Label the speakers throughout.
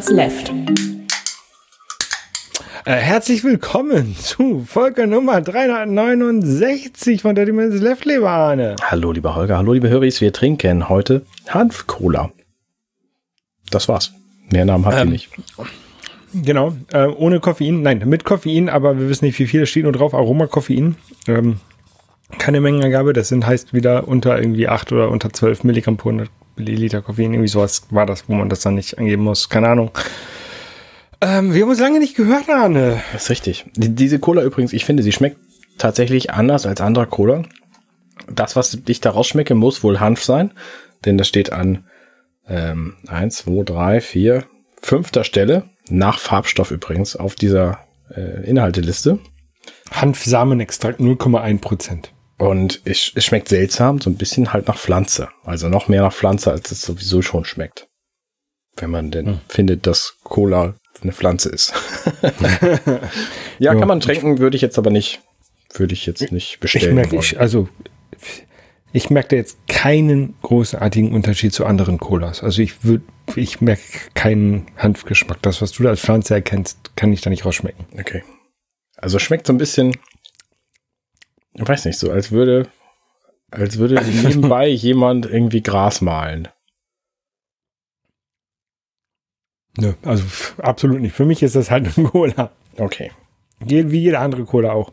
Speaker 1: Minutes Left.
Speaker 2: Äh, herzlich willkommen zu Folge Nummer 369 von 30 Minutes Left, lieber Arne.
Speaker 3: Hallo, lieber Holger. Hallo, liebe Höris. Wir trinken heute Hanf-Cola. Das war's. Mehr Namen habt ihr
Speaker 2: Ähm,
Speaker 3: nicht.
Speaker 2: Genau, äh, ohne Koffein, nein, mit Koffein, aber wir wissen nicht, wie viel, es steht nur drauf, Aromakoffein. Ähm, keine Mengenangabe, das sind heißt wieder unter irgendwie 8 oder unter 12 Milligramm pro 100 Milliliter Koffein, irgendwie sowas war das, wo man das dann nicht angeben muss, keine Ahnung. Ähm, wir haben uns lange nicht gehört, Arne.
Speaker 3: Das ist richtig. Die, diese Cola übrigens, ich finde, sie schmeckt tatsächlich anders als andere Cola. Das, was ich da rausschmecke, muss wohl Hanf sein, denn das steht an ähm, 1, 2, 3, 4, fünfter Stelle, nach Farbstoff übrigens, auf dieser äh, Inhalteliste.
Speaker 2: Hanfsamenextrakt 0,1 Prozent.
Speaker 3: Und es, es schmeckt seltsam, so ein bisschen halt nach Pflanze. Also noch mehr nach Pflanze, als es sowieso schon schmeckt. Wenn man denn
Speaker 2: Hm.
Speaker 3: findet, dass Cola eine Pflanze ist. ja,
Speaker 2: Ja.
Speaker 3: kann man trinken, würde ich jetzt aber nicht, würde ich jetzt nicht
Speaker 2: Ich
Speaker 3: bestellen.
Speaker 2: merke,
Speaker 3: wollen.
Speaker 2: ich, also, ich merke da jetzt keinen großartigen Unterschied zu anderen Colas. Also ich würde, ich merke keinen Hanfgeschmack. Das, was du da als Pflanze erkennst, kann ich da nicht rausschmecken.
Speaker 3: Okay. Also schmeckt so ein bisschen, ich weiß nicht, so als würde, als würde nebenbei jemand irgendwie Gras mahlen.
Speaker 2: Nö, also absolut nicht. Für mich ist das halt eine Cola.
Speaker 3: Okay.
Speaker 2: Wie jede andere Cola auch.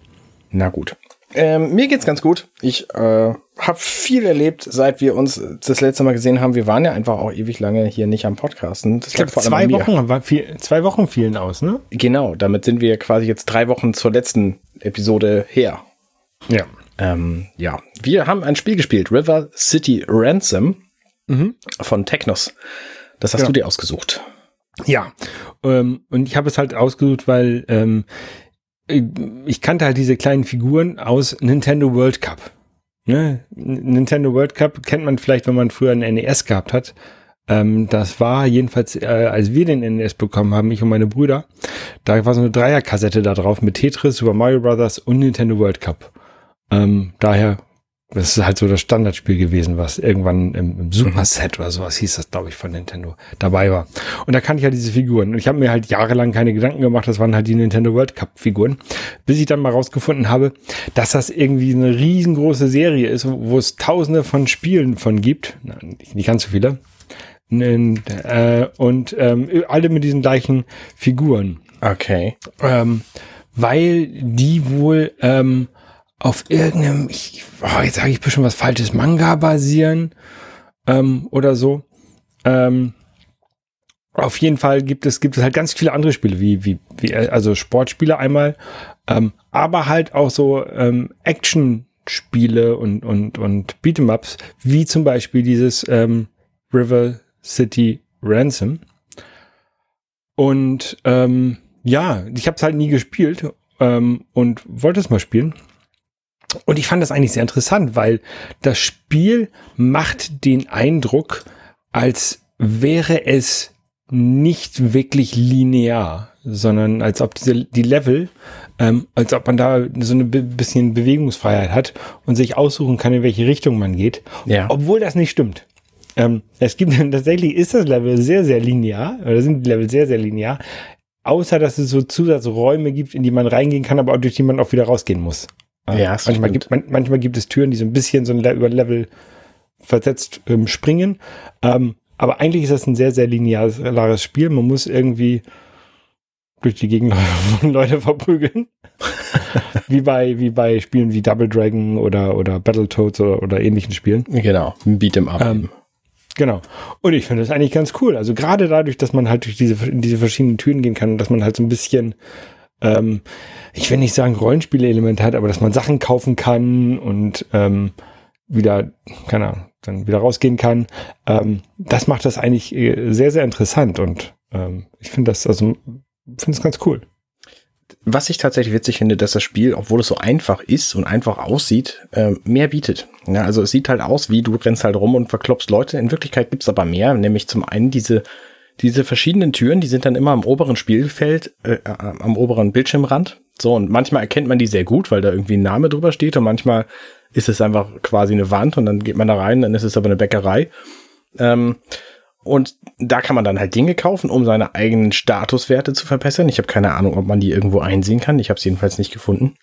Speaker 3: Na gut. Ähm, mir geht's ganz gut. Ich äh, habe viel erlebt, seit wir uns das letzte Mal gesehen haben. Wir waren ja einfach auch ewig lange hier nicht am Podcasten. Das
Speaker 2: Ich glaube, zwei. Wochen, viel, zwei Wochen fielen aus, ne?
Speaker 3: Genau, damit sind wir quasi jetzt drei Wochen zur letzten Episode her.
Speaker 2: Ja.
Speaker 3: Ähm, ja, wir haben ein Spiel gespielt, River City Ransom von Technos. Das hast
Speaker 2: Genau.
Speaker 3: du dir ausgesucht.
Speaker 2: Ja, ähm, und ich habe es halt ausgesucht, weil ähm, ich kannte halt diese kleinen Figuren aus Nintendo World Cup. Ne? Nintendo World Cup kennt man vielleicht, wenn man früher einen NES gehabt hat. Ähm, das war jedenfalls, äh, als wir den NES bekommen haben, ich und meine Brüder, da war so eine Dreierkassette da drauf mit Tetris, Super Mario Brothers und Nintendo World Cup. Ähm, daher, das ist halt so das Standardspiel gewesen, was irgendwann im, im Super Set oder sowas hieß das, glaube ich, von Nintendo dabei war. Und da kannte ich halt diese Figuren. Und ich habe mir halt jahrelang keine Gedanken gemacht, das waren halt die Nintendo World Cup Figuren, bis ich dann mal rausgefunden habe, dass das irgendwie eine riesengroße Serie ist, wo es tausende von Spielen von gibt. Na, nicht, ganz so viele. N- äh, und ähm, alle mit diesen gleichen Figuren
Speaker 3: Okay.
Speaker 2: ähm, weil die wohl ähm, auf irgendeinem, ich, oh, jetzt sage ich bestimmt was Falsches, Manga basieren ähm, oder so. Ähm, auf jeden Fall gibt es, gibt es halt ganz viele andere Spiele, wie, wie, wie also Sportspiele einmal, ähm, aber halt auch so ähm, Action-Spiele und, und, und Beat'em-Ups, wie zum Beispiel dieses ähm, River City Ransom. Und ähm, ja, ich habe es halt nie gespielt ähm, und wollte es mal spielen. Und ich fand das eigentlich sehr interessant, weil das Spiel macht den Eindruck, als wäre es nicht wirklich linear, sondern als ob diese, die Level, ähm, als ob man da so eine bi- bisschen Bewegungsfreiheit hat und sich aussuchen kann, in welche Richtung man geht.
Speaker 3: Ja.
Speaker 2: Obwohl das nicht stimmt. Ähm, es gibt tatsächlich ist das Level sehr, sehr linear, oder sind die Level sehr, sehr linear, außer dass es so Zusatzräume gibt, in die man reingehen kann, aber auch durch die man auch wieder rausgehen muss.
Speaker 3: Ja,
Speaker 2: manchmal,
Speaker 3: stimmt.
Speaker 2: gibt, man, manchmal gibt es Türen, die so ein bisschen so über Level versetzt ähm, springen. Ähm, aber eigentlich ist das ein sehr, sehr lineares Spiel. Man muss irgendwie durch die Gegend Leute verprügeln. wie bei, wie bei Spielen wie Double Dragon oder, oder Battletoads oder, oder ähnlichen Spielen.
Speaker 3: Genau. Beat'em Up.
Speaker 2: Ähm, Genau. Und ich finde das eigentlich ganz cool. Also gerade dadurch, dass man halt durch diese, in diese verschiedenen Türen gehen kann und dass man halt so ein bisschen, ähm, ich will nicht sagen Rollenspiele-Elemente hat, aber dass man Sachen kaufen kann und ähm, wieder, keine Ahnung, dann wieder rausgehen kann. Ähm, das macht das eigentlich äh, sehr, sehr interessant und ähm, ich finde das, also finde es ganz cool.
Speaker 3: Was ich tatsächlich witzig finde, dass das Spiel, obwohl es so einfach ist und einfach aussieht, äh, mehr bietet. Ja, also es sieht halt aus, wie du rennst halt rum und verklopst Leute. In Wirklichkeit gibt's aber mehr, nämlich zum einen diese diese verschiedenen Türen, die sind dann immer am oberen Spielfeld, äh, am oberen Bildschirmrand. So, und manchmal erkennt man die sehr gut, weil da irgendwie ein Name drüber steht und manchmal ist es einfach quasi eine Wand und dann geht man da rein, dann ist es aber eine Bäckerei. Ähm, und da kann man dann halt Dinge kaufen, um seine eigenen Statuswerte zu verbessern. Ich habe keine Ahnung, ob man die irgendwo einsehen kann. Ich habe es jedenfalls nicht gefunden.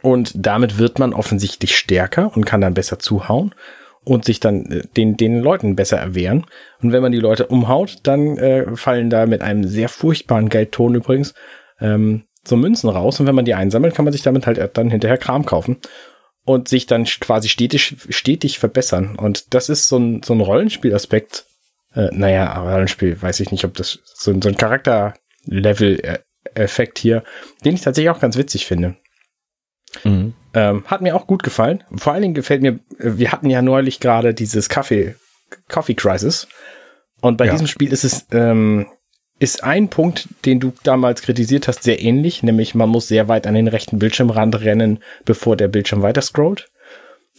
Speaker 3: Und damit wird man offensichtlich stärker und kann dann besser zuhauen und sich dann äh, den, den Leuten besser erwehren. Und wenn man die Leute umhaut, dann äh, fallen da mit einem sehr furchtbaren Geldton übrigens ähm, so Münzen raus. Und wenn man die einsammelt, kann man sich damit halt dann hinterher Kram kaufen und sich dann quasi stetig, stetig verbessern. Und das ist so ein, so ein Rollenspielaspekt. Äh, naja, Rollenspiel, weiß ich nicht, ob das so, so ein Charakterlevel-Effekt hier, den ich tatsächlich auch ganz witzig finde. Mhm. Ähm, hat mir auch gut gefallen. Vor allen Dingen gefällt mir, äh, wir hatten ja neulich gerade dieses Kaffee, Coffee Crisis. Und bei ja. diesem Spiel ist es, ähm, ist ein Punkt, den du damals kritisiert hast, sehr ähnlich, nämlich man muss sehr weit an den rechten Bildschirmrand rennen, bevor der Bildschirm weiter scrollt.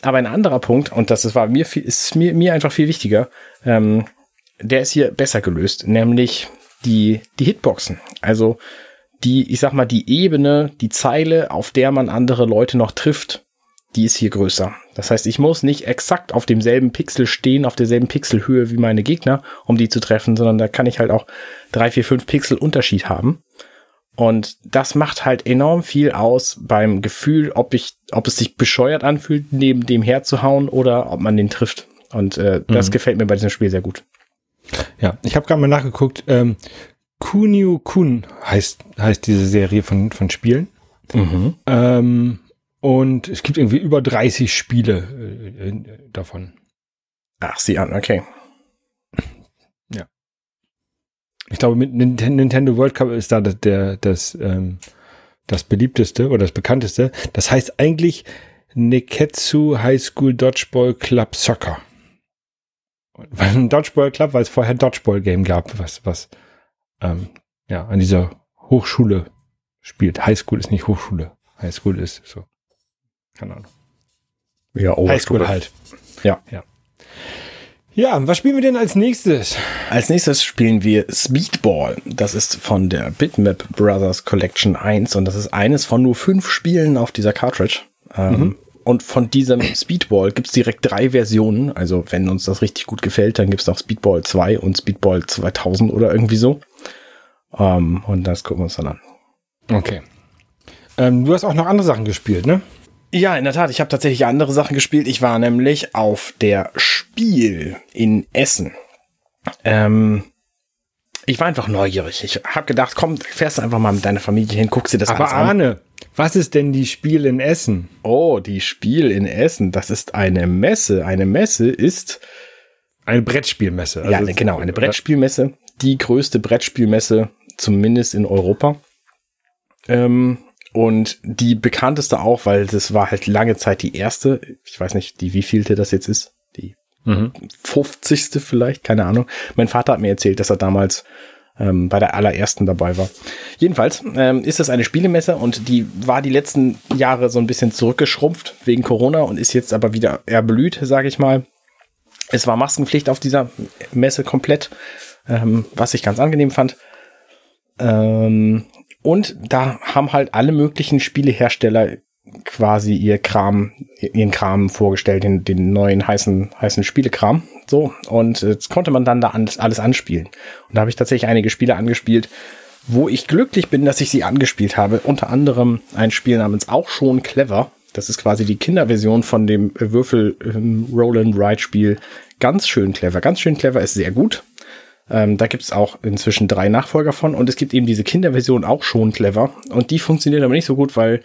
Speaker 3: Aber ein anderer Punkt, und das war mir viel, ist mir, mir einfach viel wichtiger, ähm, der ist hier besser gelöst, nämlich die, die Hitboxen. Also die, ich sag mal, die Ebene, die Zeile, auf der man andere Leute noch trifft, die ist hier größer. Das heißt, ich muss nicht exakt auf demselben Pixel stehen, auf derselben Pixelhöhe wie meine Gegner, um die zu treffen, sondern da kann ich halt auch drei, vier, fünf Pixel Unterschied haben. Und das macht halt enorm viel aus beim Gefühl, ob ich, ob es sich bescheuert anfühlt, neben dem herzuhauen oder ob man den trifft. Und äh, das mhm. gefällt mir bei diesem Spiel sehr gut.
Speaker 2: Ja, ich habe gerade mal nachgeguckt. Ähm, Kunio Kun heißt, heißt diese Serie von, von Spielen. Mhm. Ähm, und es gibt irgendwie über 30 Spiele äh, äh, davon.
Speaker 3: Ach, sie an, okay.
Speaker 2: Ja. Ich glaube, mit Nintendo World Cup ist da das, der, das, ähm, das beliebteste oder das bekannteste. Das heißt eigentlich Neketsu High School Dodgeball Club Soccer. Weil ein Dodgeball Club, weil es vorher Dodgeball Game gab, was, was ähm, ja, an dieser Hochschule spielt. Highschool ist nicht Hochschule. Highschool ist so. Keine Ahnung.
Speaker 3: Ja,
Speaker 2: Highschool halt. Ja. Ja. Ja, was spielen wir denn als nächstes?
Speaker 3: Als nächstes spielen wir Speedball. Das ist von der Bitmap Brothers Collection 1 und das ist eines von nur fünf Spielen auf dieser Cartridge. Ähm, mhm. Und von diesem Speedball gibt es direkt drei Versionen. Also wenn uns das richtig gut gefällt, dann gibt es noch Speedball 2 und Speedball 2000 oder irgendwie so. Um, ähm, und das gucken wir uns dann an.
Speaker 2: Okay. Ähm, du hast auch noch andere Sachen gespielt, ne?
Speaker 3: Ja, in der Tat. Ich habe tatsächlich andere Sachen gespielt. Ich war nämlich auf der Spiel in Essen. Ähm, ich war einfach neugierig. Ich habe gedacht, komm, fährst du einfach mal mit deiner Familie hin, guckst dir das
Speaker 2: Aber an. Arne, was ist denn die Spiel in Essen?
Speaker 3: Oh, die Spiel in Essen. Das ist eine Messe. Eine Messe ist
Speaker 2: eine Brettspielmesse.
Speaker 3: Also ja, genau, eine Brettspielmesse. Die größte Brettspielmesse zumindest in Europa. Ähm, und die bekannteste auch, weil das war halt lange Zeit die erste. Ich weiß nicht, die wievielte das jetzt ist. Die mhm. 50. vielleicht, keine Ahnung. Mein Vater hat mir erzählt, dass er damals ähm, bei der allerersten dabei war. Jedenfalls ähm, ist das eine Spielemesse und die war die letzten Jahre so ein bisschen zurückgeschrumpft wegen Corona und ist jetzt aber wieder erblüht, sage ich mal. Es war Maskenpflicht auf dieser Messe komplett, ähm, was ich ganz angenehm fand. Ähm, und da haben halt alle möglichen Spielehersteller quasi ihr Kram, ihren Kram vorgestellt, den, den neuen heißen, heißen Spielekram. So, und jetzt konnte man dann da alles anspielen. Und da habe ich tatsächlich einige Spiele angespielt, wo ich glücklich bin, dass ich sie angespielt habe. Unter anderem ein Spiel namens Auch schon clever. Das ist quasi die Kinderversion von dem Würfel ähm. Ganz schön clever. Ganz schön clever ist sehr gut. Ähm, da gibt es auch inzwischen drei Nachfolger von und es gibt eben diese Kinderversion auch schon clever und die funktioniert aber nicht so gut, weil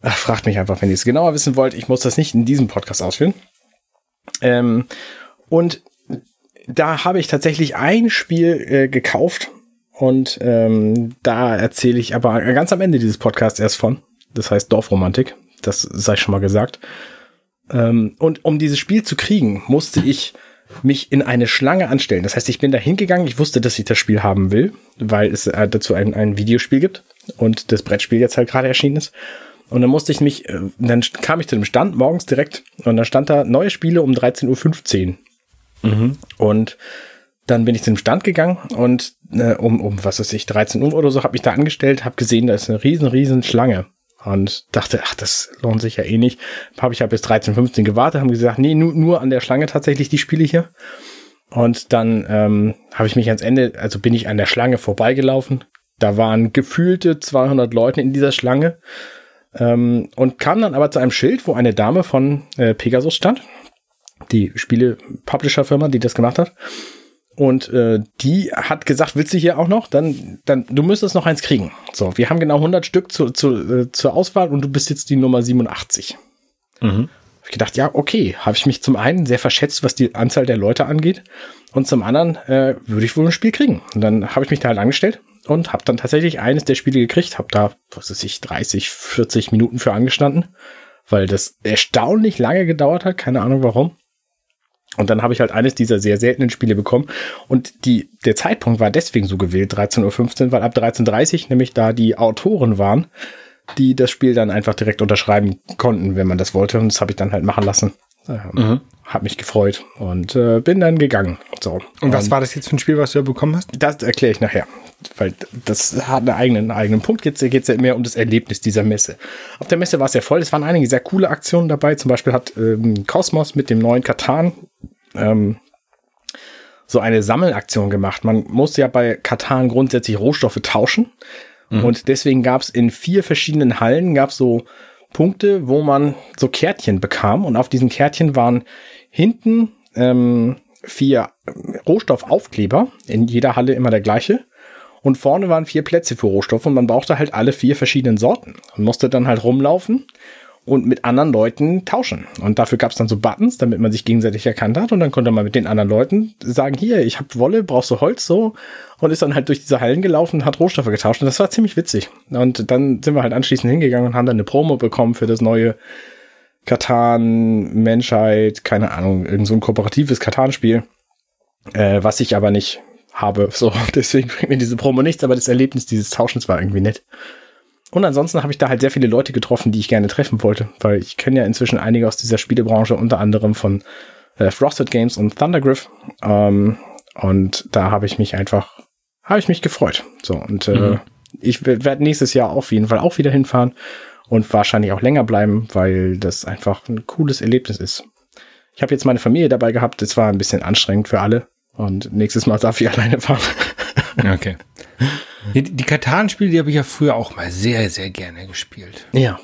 Speaker 3: ach, fragt mich einfach, wenn ihr es genauer wissen wollt. Ich muss das nicht in diesem Podcast ausführen. Ähm, und da habe ich tatsächlich ein Spiel äh, gekauft und ähm, da erzähle ich aber ganz am Ende dieses Podcasts erst von. Das heißt Dorfromantik. Das sei schon mal gesagt. Ähm, und um dieses Spiel zu kriegen, musste ich mich in eine Schlange anstellen. Das heißt, ich bin da hingegangen, ich wusste, dass ich das Spiel haben will, weil es äh, dazu ein, ein Videospiel gibt und das Brettspiel jetzt halt gerade erschienen ist. Und dann musste ich mich, äh, dann kam ich zu dem Stand morgens direkt und dann stand da neue Spiele um 13.15 Uhr. Mhm. Und dann bin ich zu dem Stand gegangen und äh, um, um, was weiß ich, 13 Uhr oder so, habe mich da angestellt, habe gesehen, da ist eine riesen, riesen Schlange und dachte, ach, das lohnt sich ja eh nicht. Habe ich ja bis 13, 15 gewartet, haben gesagt, nee, nur, nur an der Schlange tatsächlich die Spiele hier. Und dann ähm, habe ich mich ans Ende, also bin ich an der Schlange vorbeigelaufen. Da waren gefühlte 200 Leute in dieser Schlange. Ähm, und kam dann aber zu einem Schild, wo eine Dame von äh, Pegasus stand. Die Spiele-Publisher-Firma, die das gemacht hat. Und äh, die hat gesagt, willst du hier auch noch? Dann, dann, du müsstest noch eins kriegen. So, wir haben genau 100 Stück zu, zu, äh, zur Auswahl und du bist jetzt die Nummer 87. Mhm. Hab ich gedacht, ja, okay, habe ich mich zum einen sehr verschätzt, was die Anzahl der Leute angeht und zum anderen äh, würde ich wohl ein Spiel kriegen. Und dann habe ich mich da halt angestellt und habe dann tatsächlich eines der Spiele gekriegt, habe da, was weiß ich, 30, 40 Minuten für angestanden, weil das erstaunlich lange gedauert hat, keine Ahnung warum. Und dann habe ich halt eines dieser sehr seltenen Spiele bekommen. Und die, der Zeitpunkt war deswegen so gewählt, 13.15 Uhr, weil ab 13.30 Uhr nämlich da die Autoren waren, die das Spiel dann einfach direkt unterschreiben konnten, wenn man das wollte. Und das habe ich dann halt machen lassen. Mhm. Hab mich gefreut und äh, bin dann gegangen. So.
Speaker 2: Und was war das jetzt für ein Spiel, was du da bekommen hast?
Speaker 3: Das erkläre ich nachher. Weil das hat einen eigenen, einen eigenen Punkt. Jetzt geht es ja mehr um das Erlebnis dieser Messe. Auf der Messe war es ja voll. Es waren einige sehr coole Aktionen dabei. Zum Beispiel hat ähm, Cosmos mit dem neuen Katan ähm, so eine Sammelaktion gemacht. Man muss ja bei Katan grundsätzlich Rohstoffe tauschen. Mhm. Und deswegen gab es in vier verschiedenen Hallen gab so Punkte, wo man so Kärtchen bekam. Und auf diesen Kärtchen waren hinten ähm, vier Rohstoffaufkleber. In jeder Halle immer der gleiche. Und vorne waren vier Plätze für Rohstoffe und man brauchte halt alle vier verschiedenen Sorten und musste dann halt rumlaufen und mit anderen Leuten tauschen. Und dafür gab es dann so Buttons, damit man sich gegenseitig erkannt hat. Und dann konnte man mit den anderen Leuten sagen, hier, ich hab Wolle, brauchst du Holz so. Und ist dann halt durch diese Hallen gelaufen und hat Rohstoffe getauscht. Und das war ziemlich witzig. Und dann sind wir halt anschließend hingegangen und haben dann eine Promo bekommen für das neue Katan, Menschheit, keine Ahnung, irgend so ein kooperatives Katan-Spiel. Äh, was ich aber nicht habe. So, deswegen bringt mir diese Promo nichts, aber das Erlebnis dieses Tauschens war irgendwie nett. Und ansonsten habe ich da halt sehr viele Leute getroffen, die ich gerne treffen wollte, weil ich kenne ja inzwischen einige aus dieser Spielebranche, unter anderem von äh, Frosted Games und Thundergriff. Ähm, und da habe ich mich einfach, habe ich mich gefreut. So, und äh, mhm. ich werde nächstes Jahr auf jeden Fall auch wieder hinfahren und wahrscheinlich auch länger bleiben, weil das einfach ein cooles Erlebnis ist. Ich habe jetzt meine Familie dabei gehabt, das war ein bisschen anstrengend für alle. Und nächstes Mal darf ich alleine fahren.
Speaker 2: Okay. Die, die Katan-Spiele, die habe ich ja früher auch mal sehr, sehr gerne gespielt.
Speaker 3: Ja.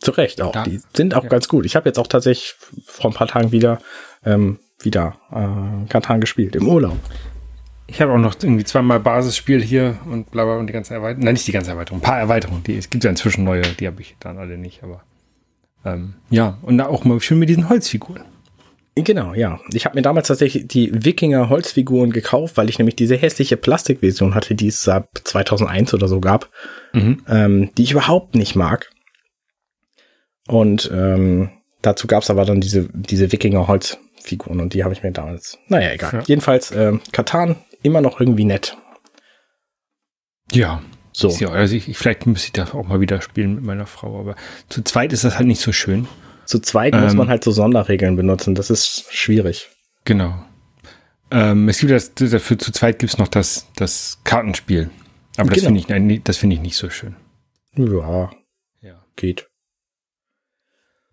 Speaker 3: Zu Recht auch. Da, die sind auch ja. ganz gut. Ich habe jetzt auch tatsächlich vor ein paar Tagen wieder, ähm, wieder äh, Katan gespielt, im Urlaub.
Speaker 2: Ich habe auch noch irgendwie zweimal Basisspiel hier und bla bla und die ganze Erweiterung. Nein, nicht die ganze Erweiterung, ein paar Erweiterungen. Die, es gibt ja inzwischen neue, die habe ich dann alle nicht, aber ähm, ja, und auch mal schön mit diesen Holzfiguren.
Speaker 3: Genau, ja. Ich habe mir damals tatsächlich die Wikinger Holzfiguren gekauft, weil ich nämlich diese hässliche Plastikversion hatte, die es ab 2001 oder so gab, mhm. ähm, die ich überhaupt nicht mag. Und ähm, dazu gab es aber dann diese, diese Wikinger Holzfiguren und die habe ich mir damals. Naja, egal. Ja. Jedenfalls, äh, Katan immer noch irgendwie nett.
Speaker 2: Ja. So. Ja, also ich, vielleicht müsste ich das auch mal wieder spielen mit meiner Frau, aber zu zweit ist das halt nicht so schön.
Speaker 3: Zu zweit ähm, muss man halt so Sonderregeln benutzen. Das ist schwierig.
Speaker 2: Genau. Ähm, es gibt das, dafür zu zweit gibt es noch das, das Kartenspiel. Aber das genau. finde ich, das finde ich nicht so schön.
Speaker 3: Ja. Ja. Geht.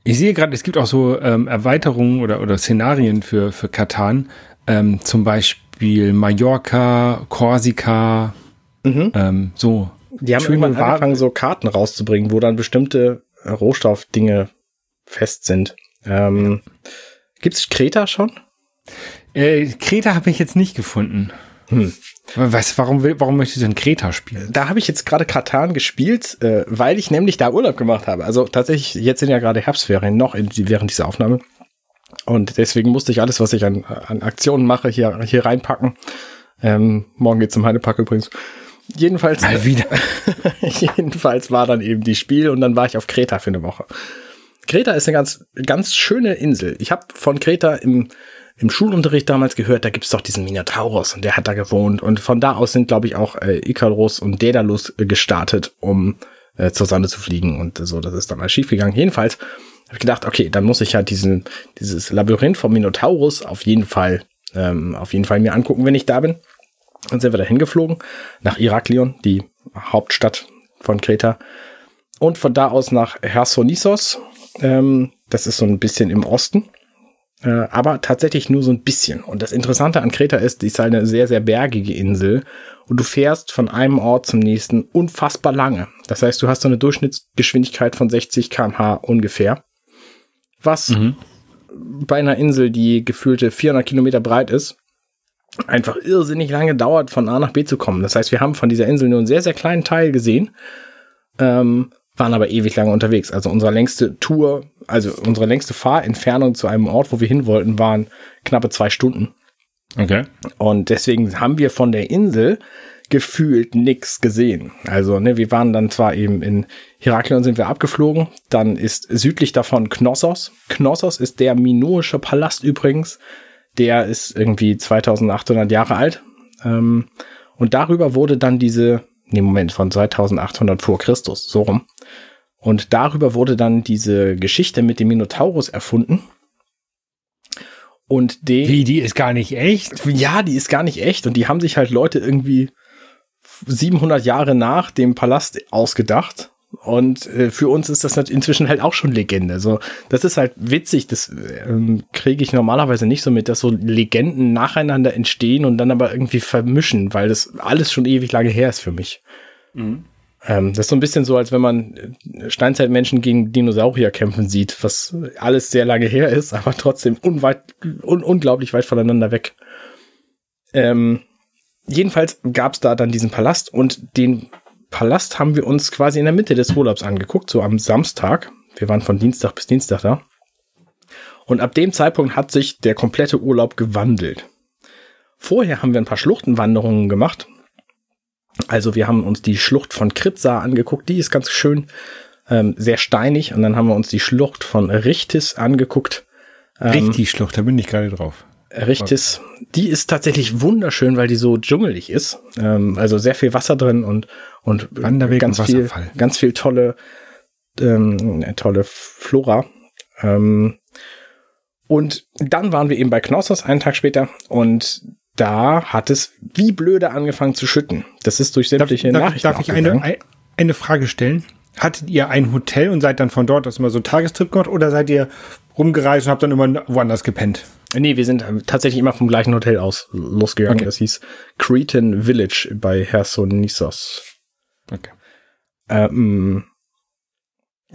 Speaker 2: Ich sehe gerade, es gibt auch so ähm, Erweiterungen oder, oder Szenarien für, für Katan. Ähm, zum Beispiel Mallorca, Korsika, mhm. ähm, so.
Speaker 3: Die haben irgendwann angefangen, so Karten rauszubringen, wo dann bestimmte Rohstoffdinge fest sind. Ähm, Gibt es Kreta schon?
Speaker 2: Äh, Kreta habe ich jetzt nicht gefunden. Hm. Was, warum, will, warum möchtest du denn Kreta spielen?
Speaker 3: Da habe ich jetzt gerade Katan gespielt, äh, weil ich nämlich da Urlaub gemacht habe. Also tatsächlich, jetzt sind ja gerade Herbstferien noch in, während dieser Aufnahme. Und deswegen musste ich alles, was ich an, an Aktionen mache, hier, hier reinpacken. Ähm, morgen geht's zum Heidepack übrigens. Jedenfalls,
Speaker 2: Mal wieder.
Speaker 3: jedenfalls war dann eben die Spiel und dann war ich auf Kreta für eine Woche. Kreta ist eine ganz, ganz schöne Insel. Ich habe von Kreta im, im Schulunterricht damals gehört, da gibt's doch diesen Minotaurus und der hat da gewohnt. Und von da aus sind, glaube ich, auch äh, Icarus und Daedalus gestartet, um äh, zur Sonne zu fliegen. Und so, das ist dann mal schiefgegangen. Jedenfalls habe ich gedacht, okay, dann muss ich ja diesen, dieses Labyrinth vom Minotaurus auf jeden Fall, ähm, auf jeden Fall mir angucken, wenn ich da bin. Dann sind wir da hingeflogen, nach Iraklion, die Hauptstadt von Kreta. Und von da aus nach Hersonissos, ähm, das ist so ein bisschen im Osten. äh, aber tatsächlich nur so ein bisschen. Und das Interessante an Kreta ist, die ist halt eine sehr, sehr bergige Insel und du fährst von einem Ort zum nächsten unfassbar lange. Das heißt, du hast so eine Durchschnittsgeschwindigkeit von 60 kmh ungefähr. Was mhm. bei einer Insel, die gefühlte 400 Kilometer breit ist, einfach irrsinnig lange dauert, von A nach B zu kommen. Das heißt, wir haben von dieser Insel nur einen sehr, sehr kleinen Teil gesehen, ähm, waren aber ewig lange unterwegs. Also unsere längste Tour, also unsere längste Fahrentfernung zu einem Ort, wo wir hin wollten, waren knappe zwei Stunden.
Speaker 2: Okay.
Speaker 3: Und deswegen haben wir von der Insel gefühlt nichts gesehen. Also, ne, wir waren dann zwar eben in Heraklion sind wir abgeflogen, dann ist südlich davon Knossos. Knossos ist der minoische Palast übrigens. Der ist irgendwie 2800 Jahre alt. Ähm, und darüber wurde dann diese, nee, Moment, von 2800 vor Christus, so rum. Und darüber wurde dann diese Geschichte mit dem Minotaurus erfunden. Und
Speaker 2: die. Wie, die ist gar nicht echt?
Speaker 3: Ja, die ist gar nicht echt. Und die haben sich halt Leute irgendwie 700 Jahre nach dem Palast ausgedacht. Und äh, für uns ist das inzwischen halt auch schon Legende. So, das ist halt witzig. Das ähm, kriege ich normalerweise nicht so mit, dass so Legenden nacheinander entstehen und dann aber irgendwie vermischen, weil das alles schon ewig lange her ist für mich. Mhm. Ähm, das ist so ein bisschen so, als wenn man äh, Steinzeitmenschen gegen Dinosaurier kämpfen sieht, was alles sehr lange her ist, aber trotzdem unweit, un unglaublich weit voneinander weg. Ähm, jedenfalls gab es da dann diesen Palast und den Palast haben wir uns quasi in der Mitte des Urlaubs angeguckt, so am Samstag. Wir waren von Dienstag bis Dienstag da. Und ab dem Zeitpunkt hat sich der komplette Urlaub gewandelt. Vorher haben wir ein paar Schluchtenwanderungen gemacht. Also wir haben uns die Schlucht von Kritza angeguckt, die ist ganz schön, ähm, sehr steinig. Und dann haben wir uns die Schlucht von Richtis angeguckt.
Speaker 2: Ähm, Richtig-Schlucht, da bin ich gerade drauf.
Speaker 3: Richtis, die ist tatsächlich wunderschön, weil die so dschungelig ist. Ähm, also sehr viel Wasser drin und, und
Speaker 2: Wanderweg
Speaker 3: ganz
Speaker 2: und
Speaker 3: viel, ganz viel tolle, ähm, tolle Flora. Ähm, und dann waren wir eben bei Knossos einen Tag später und da hat es wie blöde angefangen zu schütten. Das ist durch sämtliche
Speaker 2: darf,
Speaker 3: Nachrichten.
Speaker 2: Darf ich eine, eine Frage stellen? Hattet ihr ein Hotel und seid dann von dort aus immer so Tagestrip gemacht oder seid ihr rumgereist und habt dann immer woanders gepennt?
Speaker 3: Nee, wir sind tatsächlich immer vom gleichen Hotel aus losgegangen. Okay. Das hieß Cretan Village bei Hersonissos.
Speaker 2: Okay.
Speaker 3: Ähm,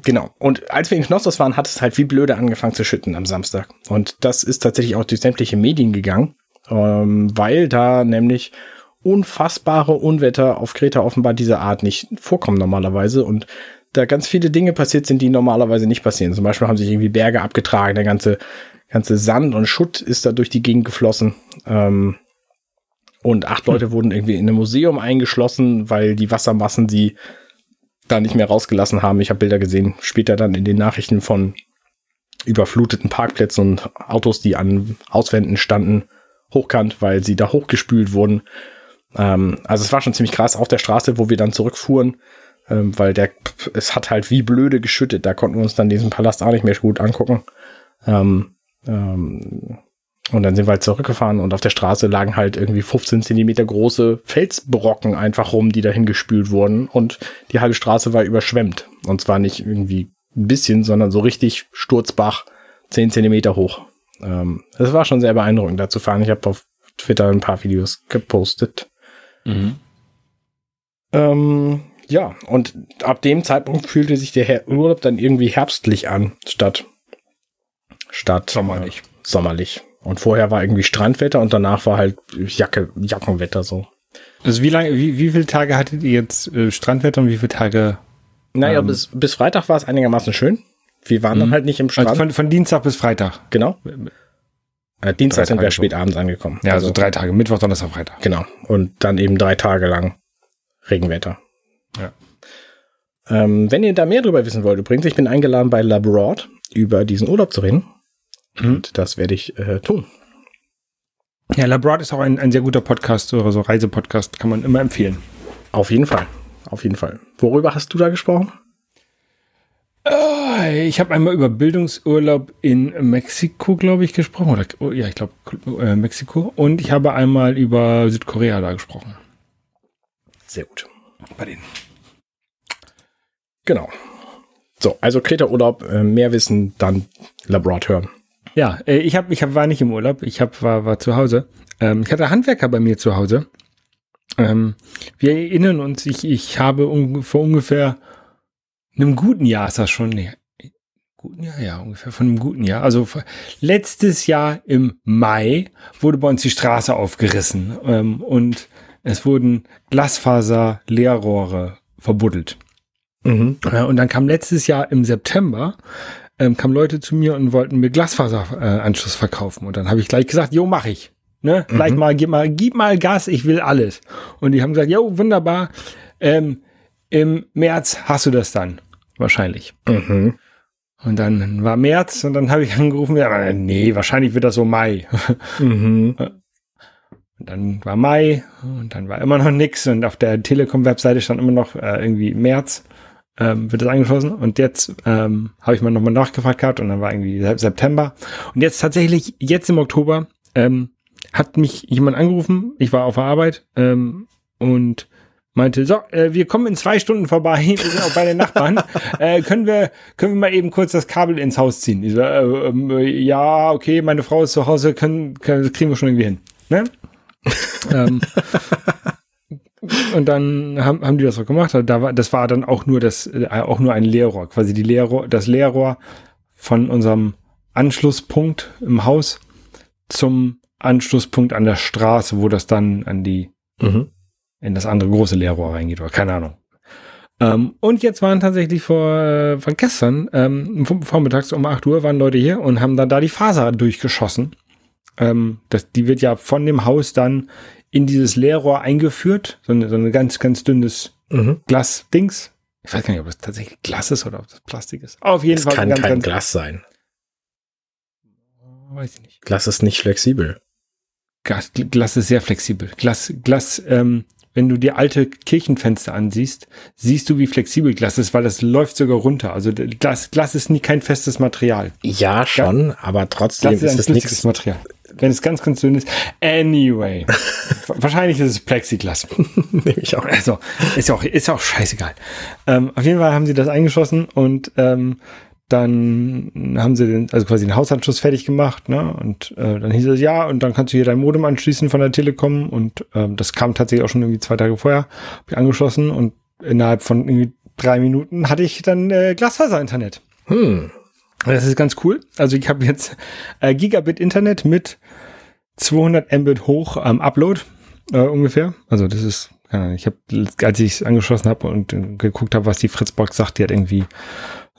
Speaker 3: genau. Und als wir in Knossos waren, hat es halt wie blöde angefangen zu schütten am Samstag. Und das ist tatsächlich auch durch sämtliche Medien gegangen, ähm, weil da nämlich unfassbare Unwetter auf Kreta offenbar dieser Art nicht vorkommen normalerweise und da ganz viele Dinge passiert sind, die normalerweise nicht passieren. Zum Beispiel haben sich irgendwie Berge abgetragen, der ganze, ganze Sand und Schutt ist da durch die Gegend geflossen. Ähm, und acht hm. Leute wurden irgendwie in einem Museum eingeschlossen, weil die Wassermassen sie da nicht mehr rausgelassen haben. Ich habe Bilder gesehen, später dann in den Nachrichten von überfluteten Parkplätzen und Autos, die an Auswänden standen, hochkant, weil sie da hochgespült wurden. Ähm, also es war schon ziemlich krass auf der Straße, wo wir dann zurückfuhren, ähm, weil der, es hat halt wie blöde geschüttet. Da konnten wir uns dann diesen Palast auch nicht mehr gut angucken. Ähm, ähm, und dann sind wir halt zurückgefahren und auf der Straße lagen halt irgendwie 15 Zentimeter große Felsbrocken einfach rum, die dahin gespült wurden und die halbe Straße war überschwemmt. Und zwar nicht irgendwie ein bisschen, sondern so richtig Sturzbach, 10 Zentimeter hoch. Ähm, das war schon sehr beeindruckend, da zu fahren. Ich habe auf Twitter ein paar Videos gepostet. Mhm. Ähm, ja, und ab dem Zeitpunkt fühlte sich der Urlaub dann irgendwie herbstlich an, statt, statt
Speaker 2: sommerlich. Äh,
Speaker 3: sommerlich. Und vorher war irgendwie Strandwetter und danach war halt Jacke, Jackenwetter so.
Speaker 2: Also wie lange, wie, wie viele Tage hattet ihr jetzt äh, Strandwetter und wie viele Tage?
Speaker 3: Naja, ähm, bis, bis Freitag war es einigermaßen schön. Wir waren dann mhm. halt nicht im Strand.
Speaker 2: Also von, von Dienstag bis Freitag.
Speaker 3: Genau. Äh, Dienstag sind wir spät abends angekommen.
Speaker 2: Ja, also, also drei Tage, Mittwoch, Donnerstag, Freitag.
Speaker 3: Genau. Und dann eben drei Tage lang Regenwetter.
Speaker 2: Ja.
Speaker 3: Ähm, wenn ihr da mehr drüber wissen wollt, übrigens, ich bin eingeladen bei Labroad über diesen Urlaub zu reden. Mhm. Und das werde ich äh, tun.
Speaker 2: Ja, Labroad ist auch ein, ein sehr guter Podcast, oder so Reisepodcast, kann man immer empfehlen.
Speaker 3: Auf jeden Fall. Auf jeden Fall. Worüber hast du da gesprochen?
Speaker 2: Ich habe einmal über Bildungsurlaub in Mexiko, glaube ich, gesprochen. Oder, oh, ja, ich glaube äh, Mexiko. Und ich habe einmal über Südkorea da gesprochen.
Speaker 3: Sehr gut. Bei denen. Genau. So, also Kreta-Urlaub, äh, mehr wissen, dann Labrat hören.
Speaker 2: Ja, äh, ich, hab, ich hab, war nicht im Urlaub, ich hab, war, war zu Hause. Ähm, ich hatte Handwerker bei mir zu Hause. Ähm, wir erinnern uns, ich, ich habe un vor ungefähr einem guten Jahr ist das schon, nee, guten Jahr, ja, ungefähr von einem guten Jahr. Also letztes Jahr im Mai wurde bei uns die Straße aufgerissen ähm, und es wurden Glasfaser-Leerrohre verbuddelt. Mhm. Äh, und dann kam letztes Jahr im September ähm, kamen Leute zu mir und wollten mir Glasfaseranschluss äh, verkaufen. Und dann habe ich gleich gesagt, jo, mach ich. Ne? Mhm. Gleich mal, gib mal, gib mal Gas, ich will alles. Und die haben gesagt, jo, wunderbar. Ähm, Im März hast du das dann. Wahrscheinlich. Mhm. Und dann war März und dann habe ich angerufen, ja, nee, wahrscheinlich wird das so Mai. Mhm. Und dann war Mai und dann war immer noch nix und auf der Telekom-Webseite stand immer noch äh, irgendwie März ähm, wird das angeschlossen und jetzt ähm, habe ich mal nochmal nachgefragt gehabt und dann war irgendwie September und jetzt tatsächlich, jetzt im Oktober ähm, hat mich jemand angerufen, ich war auf der Arbeit ähm, und meinte, so, äh, wir kommen in zwei Stunden vorbei, wir sind auch bei den Nachbarn, äh, können wir, können wir mal eben kurz das Kabel ins Haus ziehen? Ich so, äh, äh, ja, okay, meine Frau ist zu Hause, können, können kriegen wir schon irgendwie hin. Ne? ähm, und dann haben, haben die das auch gemacht. Da war, das war dann auch nur das, äh, auch nur ein Leerrohr, quasi die Leerrohr, das Leerrohr von unserem Anschlusspunkt im Haus zum Anschlusspunkt an der Straße, wo das dann an die mhm in das andere große Leerrohr reingeht oder keine Ahnung. Ähm, und jetzt waren tatsächlich vor, äh, von gestern, ähm, vormittags um 8 Uhr waren Leute hier und haben dann da die Faser durchgeschossen. Ähm, das, die wird ja von dem Haus dann in dieses Leerrohr eingeführt, so eine, so eine ganz, ganz dünnes mhm. Glasdings. Ich weiß gar nicht, ob das tatsächlich Glas ist oder ob das Plastik ist.
Speaker 3: Auf jeden das Fall. kann ganz, kein ganz Glas sein.
Speaker 2: Weiß ich nicht.
Speaker 3: Glas ist nicht flexibel.
Speaker 2: Glas, Glas ist sehr flexibel. Glas, Glas ähm, wenn du dir alte Kirchenfenster ansiehst, siehst du, wie flexibel Glas ist, weil das läuft sogar runter. Also Glas, Glas ist nie kein festes Material.
Speaker 3: Ja, schon, ja? aber trotzdem
Speaker 2: Glas ist, ist es nichts. Material. Wenn es ganz, ganz dünn ist. Anyway. wahrscheinlich ist es Plexiglas. Nehme ich auch. Also, ist ja auch, ist auch scheißegal. Ähm, auf jeden Fall haben sie das eingeschossen und ähm, dann haben sie den, also quasi den Hausanschluss fertig gemacht, ne? Und äh, dann hieß es ja, und dann kannst du hier dein Modem anschließen von der Telekom. Und ähm, das kam tatsächlich auch schon irgendwie zwei Tage vorher, hab ich angeschlossen und innerhalb von irgendwie drei Minuten hatte ich dann äh, Glasfaser-Internet. Hm. Das ist ganz cool. Also ich habe jetzt äh, Gigabit Internet mit 200 Mbit hoch am ähm, Upload äh, ungefähr. Also das ist, keine Ahnung, ich habe, als ich es angeschlossen habe und äh, geguckt habe, was die Fritzbox sagt, die hat irgendwie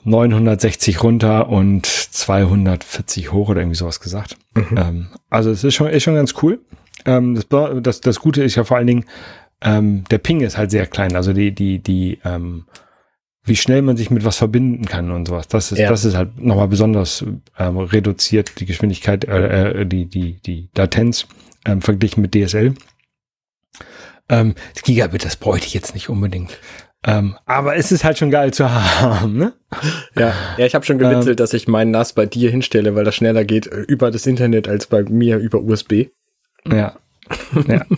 Speaker 2: 960 runter und 240 hoch oder irgendwie sowas gesagt. Mhm. Ähm, also es ist schon, ist schon ganz cool. Ähm, das, das, das Gute ist ja vor allen Dingen, ähm, der Ping ist halt sehr klein. Also die, die, die, ähm, wie schnell man sich mit was verbinden kann und sowas. Das ist, ja. das ist halt nochmal besonders ähm, reduziert, die Geschwindigkeit, äh, äh, die, die, die Latenz ähm, verglichen mit DSL. Ähm, Gigabit, das bräuchte ich jetzt nicht unbedingt. Ähm, aber es ist halt schon geil zu haben, ne?
Speaker 3: Ja, ja ich habe schon gewitzelt, ähm, dass ich meinen NAS bei dir hinstelle, weil das schneller geht äh, über das Internet als bei mir über USB.
Speaker 2: Ja. ja.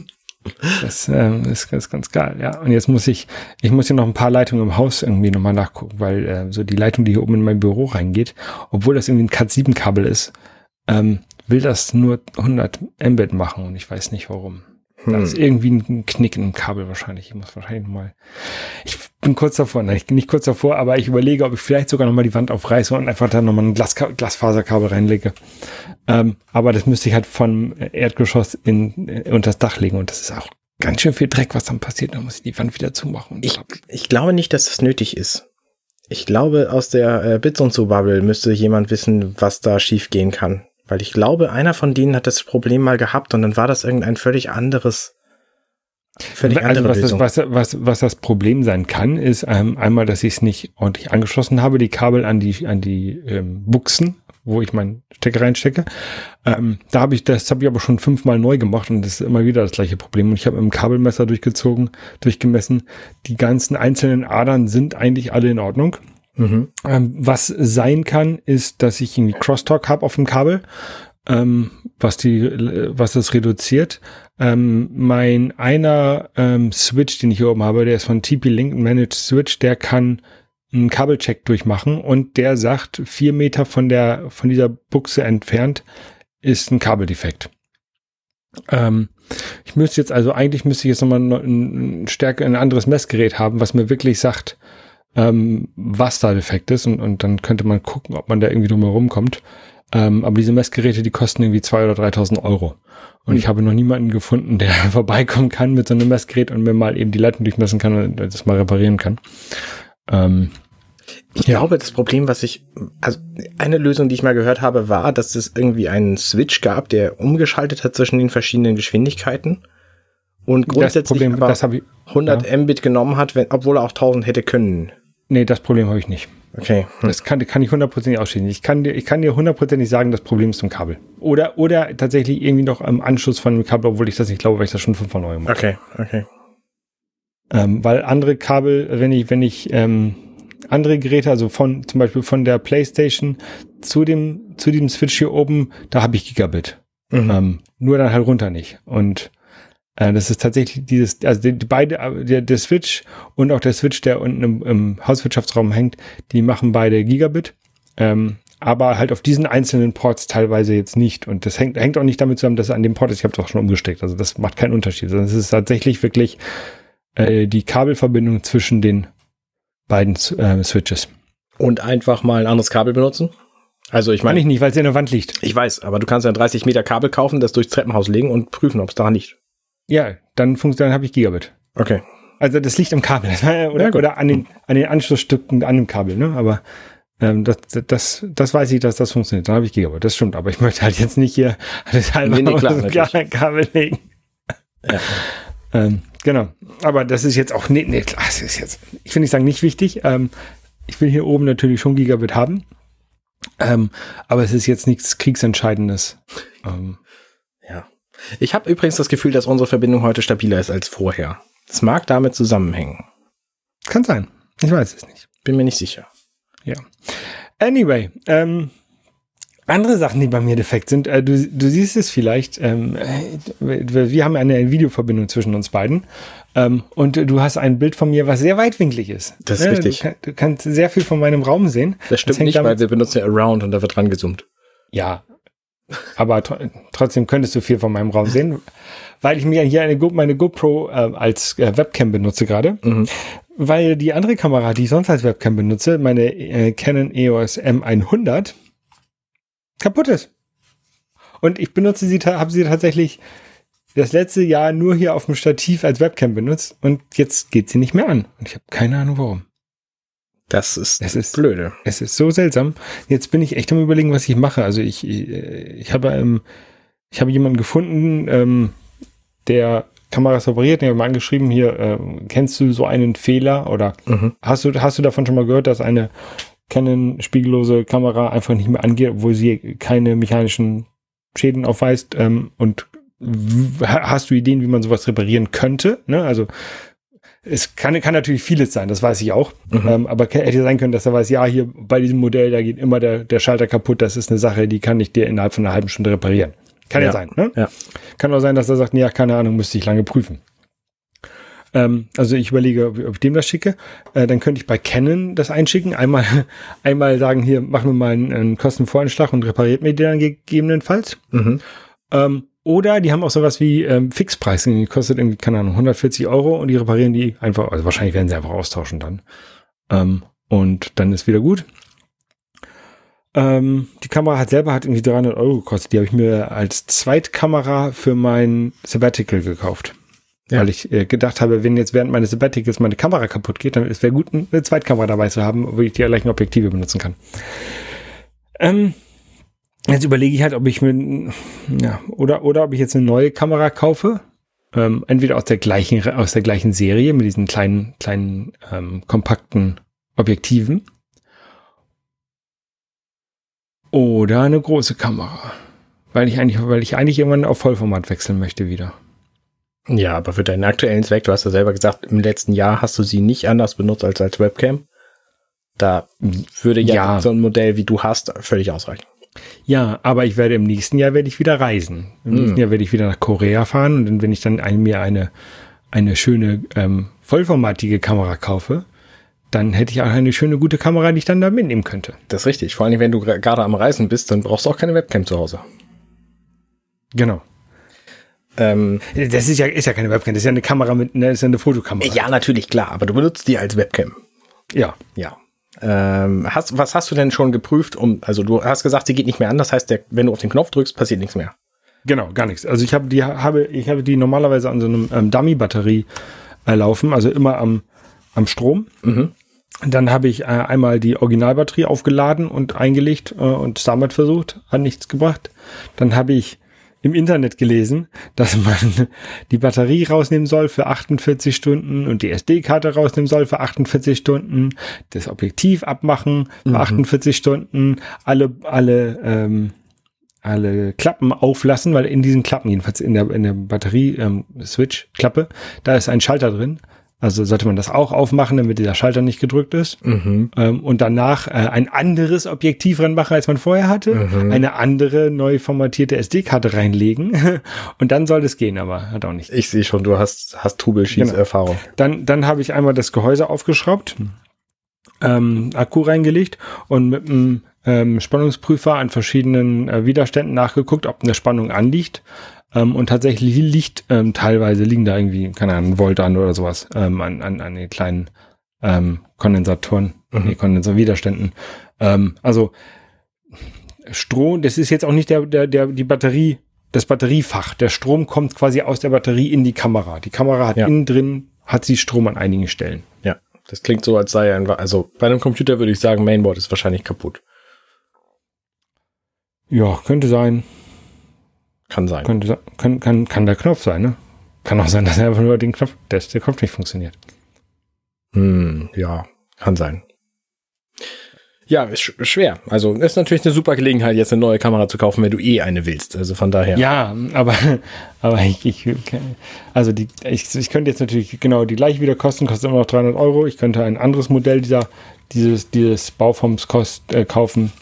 Speaker 2: Das ähm, ist ganz, ganz geil, ja. Und jetzt muss ich, ich muss hier noch ein paar Leitungen im Haus irgendwie nochmal nachgucken, weil äh, so die Leitung, die hier oben in mein Büro reingeht, obwohl das irgendwie ein Cat7-Kabel ist, ähm, will das nur 100 Mbit machen und ich weiß nicht warum. Hm. Da ist irgendwie ein Knick im Kabel wahrscheinlich. Ich muss wahrscheinlich mal. Ich bin kurz davor, nein, ich bin nicht kurz davor, aber ich überlege, ob ich vielleicht sogar nochmal die Wand aufreiße und einfach da nochmal ein Glas, Glasfaserkabel reinlege. Ähm, aber das müsste ich halt vom Erdgeschoss in, äh, unter das Dach legen und das ist auch ganz schön viel Dreck, was dann passiert. Dann muss ich die Wand wieder zumachen.
Speaker 3: Ich, ich glaube nicht, dass das nötig ist. Ich glaube, aus der äh, Bits und so Bubble müsste jemand wissen, was da schiefgehen kann. Weil ich glaube, einer von denen hat das Problem mal gehabt und dann war das irgendein völlig anderes.
Speaker 2: Völlig also was das, was, was, was das Problem sein kann, ist ähm, einmal, dass ich es nicht ordentlich angeschlossen habe, die Kabel an die, an die ähm, Buchsen, wo ich meinen Stecker reinstecke. Ähm, da habe ich, das habe ich aber schon fünfmal neu gemacht und das ist immer wieder das gleiche Problem. Und ich habe mit dem Kabelmesser durchgezogen, durchgemessen. Die ganzen einzelnen Adern sind eigentlich alle in Ordnung. Mhm. Ähm, was sein kann, ist, dass ich irgendwie Crosstalk habe auf dem Kabel, ähm, was die, was das reduziert. Ähm, mein einer ähm, Switch, den ich hier oben habe, der ist von TP-Link Managed Switch, der kann einen Kabelcheck durchmachen und der sagt, vier Meter von der, von dieser Buchse entfernt ist ein Kabeldefekt. Ähm, ich müsste jetzt also, eigentlich müsste ich jetzt nochmal ein, ein, ein anderes Messgerät haben, was mir wirklich sagt, ähm, was da defekt ist und, und dann könnte man gucken, ob man da irgendwie drum herum kommt. Ähm, aber diese Messgeräte, die kosten irgendwie zwei oder 3.000 Euro. Und mhm. ich habe noch niemanden gefunden, der vorbeikommen kann mit so einem Messgerät und mir mal eben die Leitung durchmessen kann und das mal reparieren kann. Ähm,
Speaker 3: ich ja. glaube, das Problem, was ich, also eine Lösung, die ich mal gehört habe, war, dass es irgendwie einen Switch gab, der umgeschaltet hat zwischen den verschiedenen Geschwindigkeiten und grundsätzlich
Speaker 2: Problem,
Speaker 3: aber
Speaker 2: ich,
Speaker 3: 100 ja. Mbit genommen hat, wenn, obwohl er auch 1000 hätte können.
Speaker 2: Nee, das Problem habe ich nicht.
Speaker 3: Okay.
Speaker 2: Hm. Das kann, kann ich hundertprozentig ausschließen. Ich kann dir, ich kann dir hundertprozentig sagen, das Problem ist zum Kabel. Oder, oder tatsächlich irgendwie noch am Anschluss von dem Kabel, obwohl ich das nicht glaube, weil ich das schon fünfmal neu
Speaker 3: mache. Okay, okay.
Speaker 2: Ähm, weil andere Kabel, wenn ich, wenn ich ähm, andere Geräte, also von zum Beispiel von der PlayStation zu dem zu diesem Switch hier oben, da habe ich Gigabit. Mhm. Ähm, nur dann halt runter nicht. Und das ist tatsächlich dieses, also die, die beide, äh, der, der Switch und auch der Switch, der unten im, im Hauswirtschaftsraum hängt, die machen beide Gigabit. Ähm, aber halt auf diesen einzelnen Ports teilweise jetzt nicht. Und das hängt, hängt auch nicht damit zusammen, dass an dem Port ist, ich habe es auch schon umgesteckt. Also das macht keinen Unterschied. Sondern es ist tatsächlich wirklich äh, die Kabelverbindung zwischen den beiden äh, Switches.
Speaker 3: Und einfach mal ein anderes Kabel benutzen? Also ich meine.
Speaker 2: Kann ich nicht, weil es in der Wand liegt.
Speaker 3: Ich weiß, aber du kannst ja 30 Meter Kabel kaufen, das durchs Treppenhaus legen und prüfen, ob es daran liegt.
Speaker 2: Ja, dann funktioniert, dann habe ich Gigabit.
Speaker 3: Okay.
Speaker 2: Also das liegt am Kabel oder, ja, oder an den, an den Anschlussstücken an dem Kabel, ne? Aber ähm, das, das, das weiß ich, dass das funktioniert. Dann habe ich Gigabit. Das stimmt. Aber ich möchte halt jetzt nicht hier das halbe nee, nee, klar, Kabel legen. Ja. ähm, genau. Aber das ist jetzt auch, nee, nee, klar, das ist jetzt, ich will nicht sagen, nicht wichtig. Ähm, ich will hier oben natürlich schon Gigabit haben. Ähm, aber es ist jetzt nichts Kriegsentscheidendes. Ähm.
Speaker 3: Ich habe übrigens das Gefühl, dass unsere Verbindung heute stabiler ist als vorher. Es mag damit zusammenhängen.
Speaker 2: Kann sein. Ich weiß es nicht.
Speaker 3: Bin mir nicht sicher.
Speaker 2: Ja. Anyway, ähm, andere Sachen, die bei mir defekt sind, äh, du, du siehst es vielleicht, ähm, äh, wir haben eine Videoverbindung zwischen uns beiden ähm, und du hast ein Bild von mir, was sehr weitwinklig ist.
Speaker 3: Das ist
Speaker 2: ja,
Speaker 3: richtig.
Speaker 2: Du, kann, du, kannst sehr viel von meinem Raum sehen.
Speaker 3: Das stimmt das nicht, damit, weil wir benutzen ja Around und da wird rangezoomt.
Speaker 2: Ja, aber tr trotzdem könntest du viel von meinem Raum sehen, weil ich mir hier eine Go meine GoPro äh, als äh, Webcam benutze gerade. Mhm. Weil die andere Kamera, die ich sonst als Webcam benutze, meine äh, Canon EOS M100, kaputt ist. Und ich benutze sie, habe sie tatsächlich das letzte Jahr nur hier auf dem Stativ als Webcam benutzt und jetzt geht sie nicht mehr an. Und ich habe keine Ahnung warum.
Speaker 3: Das ist, es ist blöde.
Speaker 2: Es ist so seltsam. Jetzt bin ich echt am überlegen, was ich mache. Also ich, ich, ich habe ähm, ich habe jemanden gefunden, ähm, der Kameras operiert, den habe mal angeschrieben, hier, äh, kennst du so einen Fehler oder mhm. hast du, hast du davon schon mal gehört, dass eine Canon spiegellose Kamera einfach nicht mehr angeht, obwohl sie keine mechanischen Schäden aufweist. Ähm, und hast du Ideen, wie man sowas reparieren könnte? Ne? Also es kann, kann natürlich vieles sein, das weiß ich auch. Mhm. Ähm, aber hätte sein können, dass er weiß, ja, hier bei diesem Modell, da geht immer der, der Schalter kaputt. Das ist eine Sache, die kann ich dir innerhalb von einer halben Stunde reparieren. Kann ja, ja sein. Ne?
Speaker 3: Ja.
Speaker 2: Kann auch sein, dass er sagt, nee, ja, keine Ahnung, müsste ich lange prüfen. Ähm, also ich überlege, ob, ob ich dem das schicke. Äh, dann könnte ich bei Canon das einschicken. Einmal, einmal sagen, hier, machen wir mal einen, einen Kostenvoranschlag und repariert mir den dann gegebenenfalls. Mhm. Ähm, oder die haben auch sowas wie ähm, Fixpreis. Die kostet irgendwie, keine Ahnung, 140 Euro und die reparieren die einfach, also wahrscheinlich werden sie einfach austauschen dann. Ähm, und dann ist wieder gut. Ähm, die Kamera hat selber hat irgendwie 300 Euro gekostet. Die habe ich mir als Zweitkamera für mein Sabbatical gekauft. Ja. Weil ich äh, gedacht habe, wenn jetzt während meines Sabbaticals meine Kamera kaputt geht, dann wäre gut, eine Zweitkamera dabei zu haben, wo ich die gleichen Objektive benutzen kann. Ähm, jetzt überlege ich halt, ob ich mir, ja, oder, oder ob ich jetzt eine neue Kamera kaufe. Ähm, entweder aus der gleichen, aus der gleichen Serie mit diesen kleinen, kleinen, ähm, kompakten Objektiven. Oder eine große Kamera. Weil ich eigentlich, weil ich eigentlich irgendwann auf Vollformat wechseln möchte wieder.
Speaker 3: Ja, aber für deinen aktuellen Zweck, du hast ja selber gesagt, im letzten Jahr hast du sie nicht anders benutzt als als Webcam. Da würde ja, ja. so ein Modell, wie du hast, völlig ausreichen.
Speaker 2: Ja, aber ich werde im nächsten Jahr werde ich wieder reisen. Im hm. nächsten Jahr werde ich wieder nach Korea fahren und dann, wenn ich dann ein, mir eine, eine schöne ähm, vollformatige Kamera kaufe, dann hätte ich auch eine schöne, gute Kamera, die ich dann da mitnehmen könnte.
Speaker 3: Das ist richtig. Vor allem, wenn du gerade am Reisen bist, dann brauchst du auch keine Webcam zu Hause.
Speaker 2: Genau. Ähm, das ist ja, ist ja keine Webcam, das ist ja eine Kamera mit, ne, das ist ja eine Fotokamera.
Speaker 3: Ja, natürlich, klar, aber du benutzt die als Webcam.
Speaker 2: Ja.
Speaker 3: Ja. Ähm, hast, was hast du denn schon geprüft? Um, also du hast gesagt, sie geht nicht mehr an. Das heißt, der, wenn du auf den Knopf drückst, passiert nichts mehr.
Speaker 2: Genau, gar nichts. Also ich habe die habe ich habe die normalerweise an so einem ähm, Dummy-Batterie äh, laufen, also immer am am Strom. Mhm. Dann habe ich äh, einmal die Originalbatterie aufgeladen und eingelegt äh, und damit versucht, hat nichts gebracht. Dann habe ich im Internet gelesen, dass man die Batterie rausnehmen soll für 48 Stunden und die SD-Karte rausnehmen soll für 48 Stunden, das Objektiv abmachen für mhm. 48 Stunden, alle, alle, ähm, alle Klappen auflassen, weil in diesen Klappen, jedenfalls in der, in der Batterie-Switch-Klappe, ähm, da ist ein Schalter drin. Also sollte man das auch aufmachen, damit dieser Schalter nicht gedrückt ist. Mhm. Ähm, und danach äh, ein anderes Objektiv ranmachen, als man vorher hatte. Mhm. Eine andere neu formatierte SD-Karte reinlegen. und dann soll das gehen, aber hat auch nicht.
Speaker 3: Ich sehe schon, du hast, hast Tubelschießerfahrung.
Speaker 2: Genau. Dann, dann habe ich einmal das Gehäuse aufgeschraubt, ähm, Akku reingelegt und mit einem ähm, Spannungsprüfer an verschiedenen äh, Widerständen nachgeguckt, ob eine Spannung anliegt. Ähm, und tatsächlich liegt ähm, teilweise liegen da irgendwie, keine Ahnung, Volt an oder sowas ähm, an, an, an den kleinen ähm, Kondensatoren, mhm. nee, Kondensatorwiderständen. Ähm, also Strom, das ist jetzt auch nicht der, der, der, die Batterie, das Batteriefach. Der Strom kommt quasi aus der Batterie in die Kamera. Die Kamera hat ja. innen drin, hat sie Strom an einigen Stellen.
Speaker 3: Ja, das klingt so, als sei ein, also bei einem Computer würde ich sagen, Mainboard ist wahrscheinlich kaputt.
Speaker 2: Ja, könnte sein.
Speaker 3: Kann sein.
Speaker 2: Könnte, kann, kann, kann der Knopf sein, ne? Kann auch sein, dass er einfach nur den Knopf, dass der Knopf nicht funktioniert.
Speaker 3: Hm, ja, kann sein. Ja, ist sch schwer. Also ist natürlich eine super Gelegenheit, jetzt eine neue Kamera zu kaufen, wenn du eh eine willst. Also von daher.
Speaker 2: Ja, aber, aber ich, ich also die, ich, ich könnte jetzt natürlich genau die gleiche wieder kosten, kostet immer noch 300 Euro. Ich könnte ein anderes Modell dieser, dieses, dieses Bauforms kost, äh, kaufen.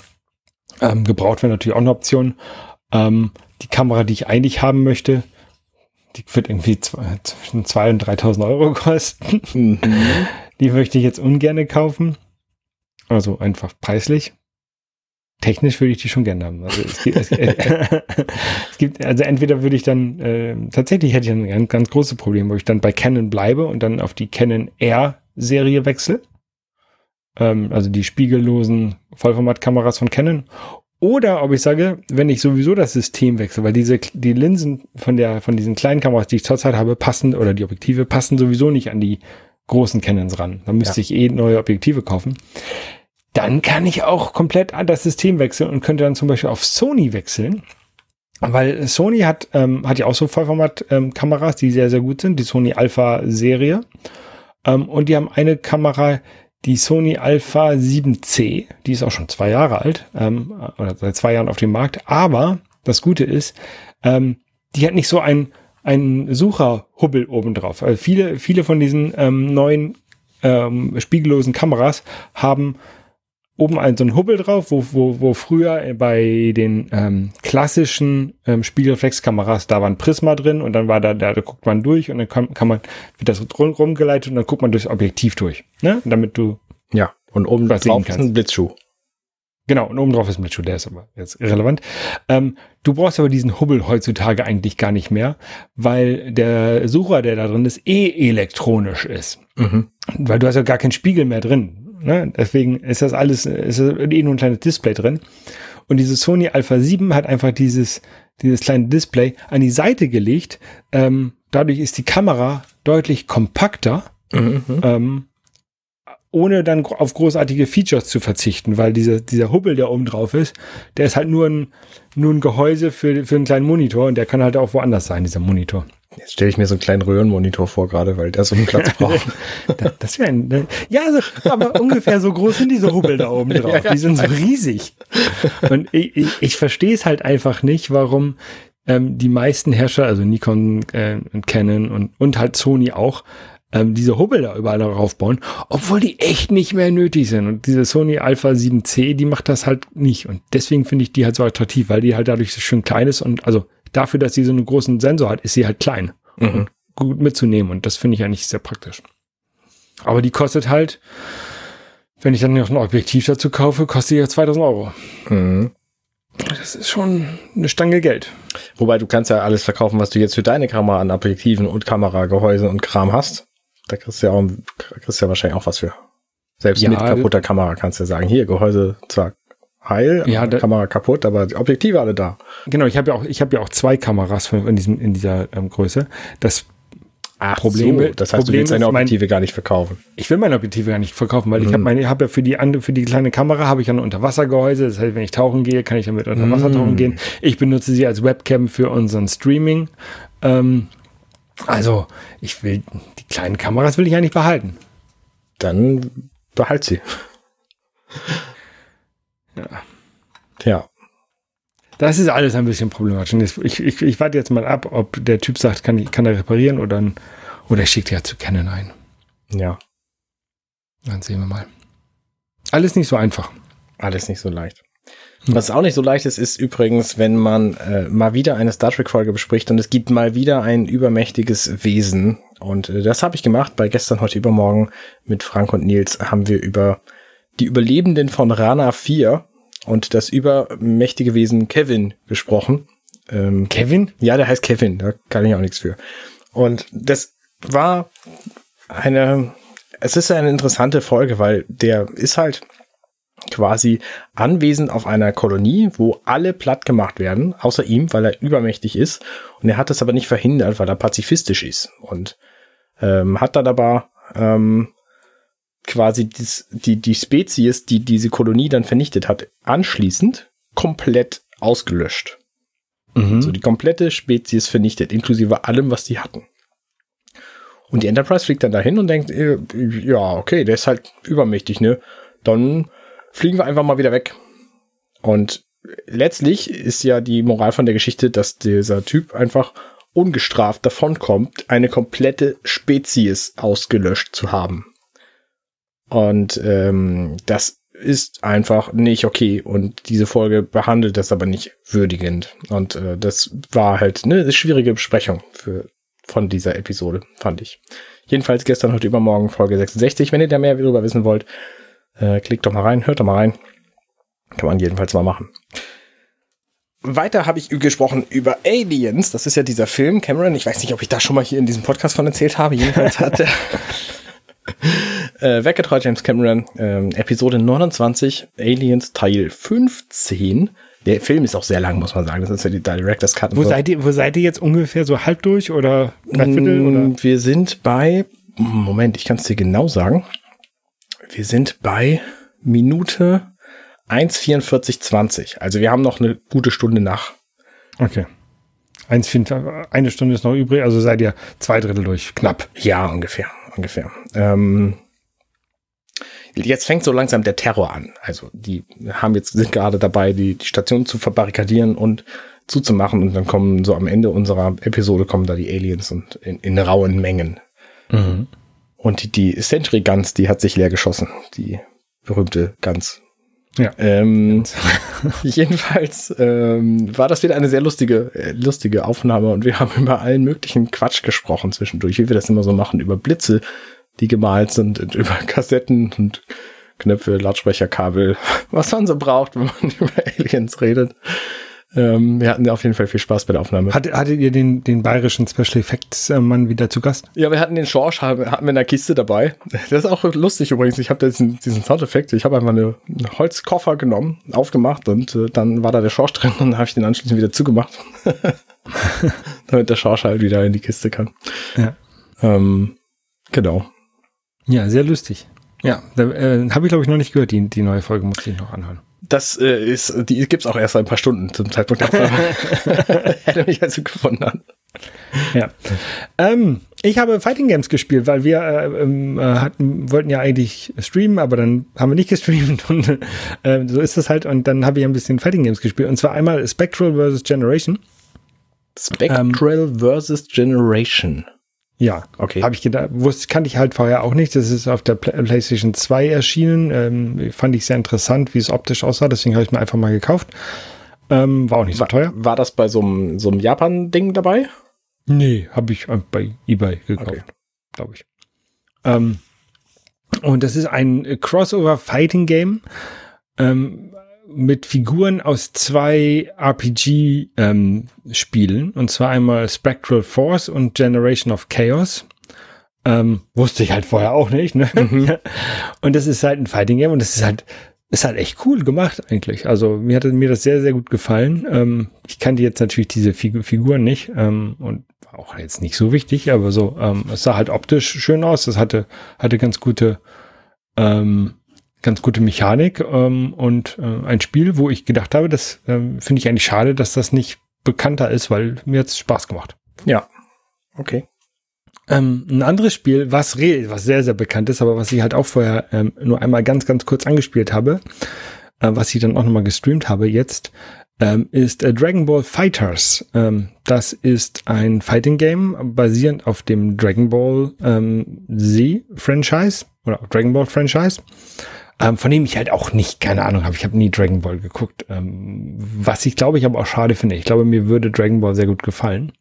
Speaker 2: Ähm, gebraucht wäre natürlich auch eine Option. Ähm, die Kamera, die ich eigentlich haben möchte, die wird irgendwie zwischen 2.000 und 3.000 Euro kosten. Mhm. Die möchte ich jetzt ungern kaufen. Also einfach preislich. Technisch würde ich die schon gerne haben. Also es gibt, es, es gibt also entweder würde ich dann, äh, tatsächlich hätte ich ein ganz, ganz großes Problem, wo ich dann bei Canon bleibe und dann auf die Canon R-Serie wechsle. Ähm, also die spiegellosen Vollformatkameras von Canon. Oder ob ich sage, wenn ich sowieso das System wechsle, weil diese, die Linsen von der, von diesen kleinen Kameras, die ich zurzeit habe, passen, oder die Objektive passen sowieso nicht an die großen Canons ran. Da müsste ja. ich eh neue Objektive kaufen. Dann kann ich auch komplett an das System wechseln und könnte dann zum Beispiel auf Sony wechseln. Weil Sony hat, ähm, hat ja auch so Vollformat-Kameras, ähm, die sehr, sehr gut sind, die Sony Alpha Serie. Ähm, und die haben eine Kamera, die Sony Alpha 7C, die ist auch schon zwei Jahre alt, ähm, oder seit zwei Jahren auf dem Markt, aber das Gute ist, ähm, die hat nicht so ein, ein Sucherhubbel obendrauf. Also viele, viele von diesen ähm, neuen ähm, spiegellosen Kameras haben oben einen so einen Hubbel drauf, wo, wo, wo früher bei den ähm, klassischen ähm, Spiegelreflexkameras, da war ein Prisma drin und dann war da, da, da guckt man durch und dann kann, kann man, wird das rumgeleitet und dann guckt man durchs Objektiv durch, ne? Damit du
Speaker 3: ja und oben drauf ist ein Blitzschuh.
Speaker 2: Genau, und oben drauf ist ein Blitzschuh, der ist aber jetzt irrelevant. Ähm, du brauchst aber diesen Hubbel heutzutage eigentlich gar nicht mehr, weil der Sucher, der da drin ist, eh elektronisch ist. Mhm. Weil du hast ja gar keinen Spiegel mehr drin. Ne? Deswegen ist das alles, ist eh nur ein kleines Display drin. Und diese Sony Alpha 7 hat einfach dieses, dieses kleine Display an die Seite gelegt. Ähm, dadurch ist die Kamera deutlich kompakter, mhm. ähm, ohne dann auf großartige Features zu verzichten, weil dieser, dieser Hubbel, der oben drauf ist, der ist halt nur ein, nur ein Gehäuse für, für einen kleinen Monitor und der kann halt auch woanders sein, dieser Monitor.
Speaker 3: Jetzt stelle ich mir so einen kleinen Röhrenmonitor vor gerade, weil der so einen Platz braucht.
Speaker 2: das wäre ein, ne, ja, aber ungefähr so groß sind diese Hubbel da oben drauf. Die sind so riesig. Und ich, ich, ich verstehe es halt einfach nicht, warum ähm, die meisten Hersteller, also Nikon äh, und Canon und, und halt Sony auch, ähm, diese Hubbel da überall darauf bauen, obwohl die echt nicht mehr nötig sind. Und diese Sony Alpha 7C, die macht das halt nicht. Und deswegen finde ich die halt so attraktiv, weil die halt dadurch so schön klein ist und also dafür, dass sie so einen großen Sensor hat, ist sie halt klein mhm. und gut mitzunehmen. Und das finde ich eigentlich sehr praktisch. Aber die kostet halt Wenn ich dann noch ein Objektiv dazu kaufe, kostet die ja 2000 Euro.
Speaker 3: Mhm.
Speaker 2: Das ist schon eine Stange Geld.
Speaker 3: Wobei du kannst ja alles verkaufen, was du jetzt für deine Kamera an Objektiven und Kameragehäuse und Kram hast. Da kriegst du ja, auch, kriegst du ja wahrscheinlich auch was für. Selbst
Speaker 2: Ja,
Speaker 3: mit kaputter Kamera kannst du ja sagen, hier, Gehäuse zwar heil,
Speaker 2: Ja, da-
Speaker 3: Kamera kaputt, aber die Objektive alle da.
Speaker 2: Genau, ich habe ja auch, ich habe ja auch zwei Kameras von- in, diesem, in dieser ähm, Größe. Das
Speaker 3: Ach
Speaker 2: Problem-
Speaker 3: so, das heißt,
Speaker 2: Problem
Speaker 3: du willst deine
Speaker 2: ist, mein-
Speaker 3: Objektive gar nicht verkaufen.
Speaker 2: Ich will meine Objektive gar nicht verkaufen, weil ich habe meine, ich habe ja für die andere, für die kleine Kamera habe ich ja ein Unterwassergehäuse. Das heißt, wenn ich tauchen gehe, kann ich damit unter Wasser tauchen gehen. Ich benutze sie als Webcam für unseren Streaming. Ähm, also, ich will, die kleinen Kameras will ich eigentlich behalten.
Speaker 3: Dann behalt sie.
Speaker 2: Ja.
Speaker 3: Ja.
Speaker 2: Das ist alles ein bisschen problematisch. Ich, ich, ich warte jetzt mal ab, ob der Typ sagt, kann, kann er reparieren oder, oder ich schicke ja zu Canon ein.
Speaker 3: Ja.
Speaker 2: Dann sehen wir mal. Alles nicht so einfach.
Speaker 3: Alles nicht so leicht. Was auch nicht so leicht ist, ist übrigens, wenn man äh, mal wieder eine Star Trek-Folge bespricht und es gibt mal wieder ein übermächtiges Wesen. Und äh, das habe ich gemacht bei gestern, heute, übermorgen mit Frank und Nils haben wir über die Überlebenden von Rana 4 und das übermächtige Wesen Kevin gesprochen. Ähm,
Speaker 2: Kevin?
Speaker 3: ja, der heißt Kevin, da kann ich auch nichts für. Und das war eine, es ist eine interessante Folge, weil der ist halt quasi anwesend auf einer Kolonie, wo alle platt gemacht werden, außer ihm, weil er übermächtig ist. Und er hat das aber nicht verhindert, weil er pazifistisch ist. Und ähm, hat dann aber ähm, quasi dies, die, die Spezies, die diese Kolonie dann vernichtet hat, anschließend komplett ausgelöscht.
Speaker 2: Mhm.
Speaker 3: So die komplette Spezies vernichtet, inklusive allem, was die hatten. Und die Enterprise fliegt dann dahin und denkt, äh, ja, okay, der ist halt übermächtig, ne? Dann fliegen wir einfach mal wieder weg. Und letztlich ist ja die Moral von der Geschichte, dass dieser Typ einfach ungestraft davonkommt, eine komplette Spezies ausgelöscht zu haben. Und ähm, das ist einfach nicht okay. Und diese Folge behandelt das aber nicht würdigend. Und äh, das war halt eine schwierige Besprechung für, von dieser Episode, fand ich. Jedenfalls gestern, heute übermorgen, Folge 66. Wenn ihr da mehr darüber wissen wollt, äh, klickt doch mal rein, hört doch mal rein. Kann man jedenfalls mal machen. Weiter habe ich gesprochen über Aliens. Das ist ja dieser Film, Cameron. Ich weiß nicht, ob ich da schon mal hier in diesem Podcast von erzählt habe. Jedenfalls hat er äh, weggetreu James Cameron, ähm, Episode 29, Aliens Teil 15. Der Film ist auch sehr lang, muss man sagen. Das ist ja die Director's Cut.
Speaker 2: Wo
Speaker 3: so.
Speaker 2: seid ihr, wo seid ihr jetzt ungefähr so halb durch oder dreiviertel oder?
Speaker 3: Mm, Wir sind bei, Moment, ich kann es dir genau sagen. Wir sind bei Minute 1,44,20. Also wir haben noch eine gute Stunde nach.
Speaker 2: Okay. Eine Stunde ist noch übrig, also seid ihr zwei Drittel durch. Knapp.
Speaker 3: Ja, ungefähr, ungefähr. Ähm, jetzt fängt so langsam der Terror an. Also die haben jetzt sind gerade dabei, die, die Station zu verbarrikadieren und zuzumachen und dann kommen so am Ende unserer Episode kommen da die Aliens und in, in rauen Mengen. Und die, die Century Guns, die hat sich leer geschossen. Die berühmte Guns.
Speaker 2: Ja.
Speaker 3: Ähm, jedenfalls ähm, war das wieder eine sehr lustige, äh, lustige Aufnahme und wir haben über allen möglichen Quatsch gesprochen zwischendurch, wie wir das immer so machen, über Blitze, die gemalt sind über Kassetten und Knöpfe, Lautsprecherkabel, was man so braucht, wenn man über Aliens redet. Ähm, wir hatten auf jeden Fall viel Spaß bei der Aufnahme.
Speaker 2: Hattet, hattet ihr den, den bayerischen Special Effects äh, Mann wieder zu Gast?
Speaker 3: Ja, wir hatten den Schorsch, hatten wir in der Kiste dabei. Das ist auch lustig übrigens. Ich habe diesen, diesen Soundeffekt. Ich habe einfach eine, einen Holzkoffer genommen, aufgemacht und äh, dann war da der Schorsch drin und dann habe ich den anschließend wieder zugemacht. Damit der Schorsch halt wieder in die Kiste kann.
Speaker 2: Ja.
Speaker 3: Ähm, genau.
Speaker 2: Ja, sehr lustig. Ja, äh, habe ich glaube ich noch nicht gehört. Die, die neue Folge muss ich noch anhören.
Speaker 3: Das äh, ist, die gibt's auch erst ein paar Stunden zum Zeitpunkt der Aufnahme. Hätte mich also gewundert.
Speaker 2: Ja. Ähm, ich habe Fighting Games gespielt, weil wir äh, ähm, äh, hatten, wollten ja eigentlich streamen, aber dann haben wir nicht gestreamt und äh, so ist das halt. Und dann habe ich ein bisschen Fighting Games gespielt. Und zwar einmal Spectral vs. Generation.
Speaker 3: Spectral versus Generation.
Speaker 2: Ja,
Speaker 3: Okay.
Speaker 2: Habe ich gedacht, wusste, kannte ich halt vorher auch nicht. Das ist auf der Pla- PlayStation 2 erschienen. Ähm, fand ich sehr interessant, wie es optisch aussah. Deswegen habe ich mir einfach mal gekauft. Ähm, war auch nicht so
Speaker 3: War,
Speaker 2: teuer.
Speaker 3: war das bei so einem, so einem Japan-Ding dabei?
Speaker 2: Nee, habe ich äh, bei eBay gekauft,
Speaker 3: Okay.
Speaker 2: glaube ich. Ähm, Und das ist ein Crossover-Fighting-Game ähm, mit Figuren aus zwei RPG-Spielen. Ähm, und zwar einmal Spectral Force und Generation of Chaos. Ähm, wusste ich halt vorher auch nicht. Ne? Mhm. und das ist halt ein Fighting Game und das ist halt ist halt echt cool gemacht eigentlich. Also mir hat mir das sehr sehr gut gefallen. Ähm, ich kannte jetzt natürlich diese Figur Figuren nicht ähm, und war auch jetzt nicht so wichtig, aber so ähm, es sah halt optisch schön aus. Das hatte hatte ganz gute ähm, ganz gute Mechanik ähm, und äh, ein Spiel, wo ich gedacht habe, das ähm, finde ich eigentlich schade, dass das nicht bekannter ist, weil mir jetzt Spaß gemacht.
Speaker 3: Ja, okay.
Speaker 2: Ähm, ein anderes Spiel, was, was sehr, sehr bekannt ist, aber was ich halt auch vorher ähm, nur einmal ganz, ganz kurz angespielt habe, äh, was ich dann auch nochmal gestreamt habe jetzt, ähm, ist äh, Dragon Ball Fighters. Ähm, das ist ein Fighting Game basierend auf dem Dragon Ball ähm, Z Franchise oder Dragon Ball Franchise ähm, von dem ich halt auch nicht, keine Ahnung habe. Ich habe nie Dragon Ball geguckt. Ähm, was ich glaube ich aber auch schade finde. Ich glaube, mir würde Dragon Ball sehr gut gefallen.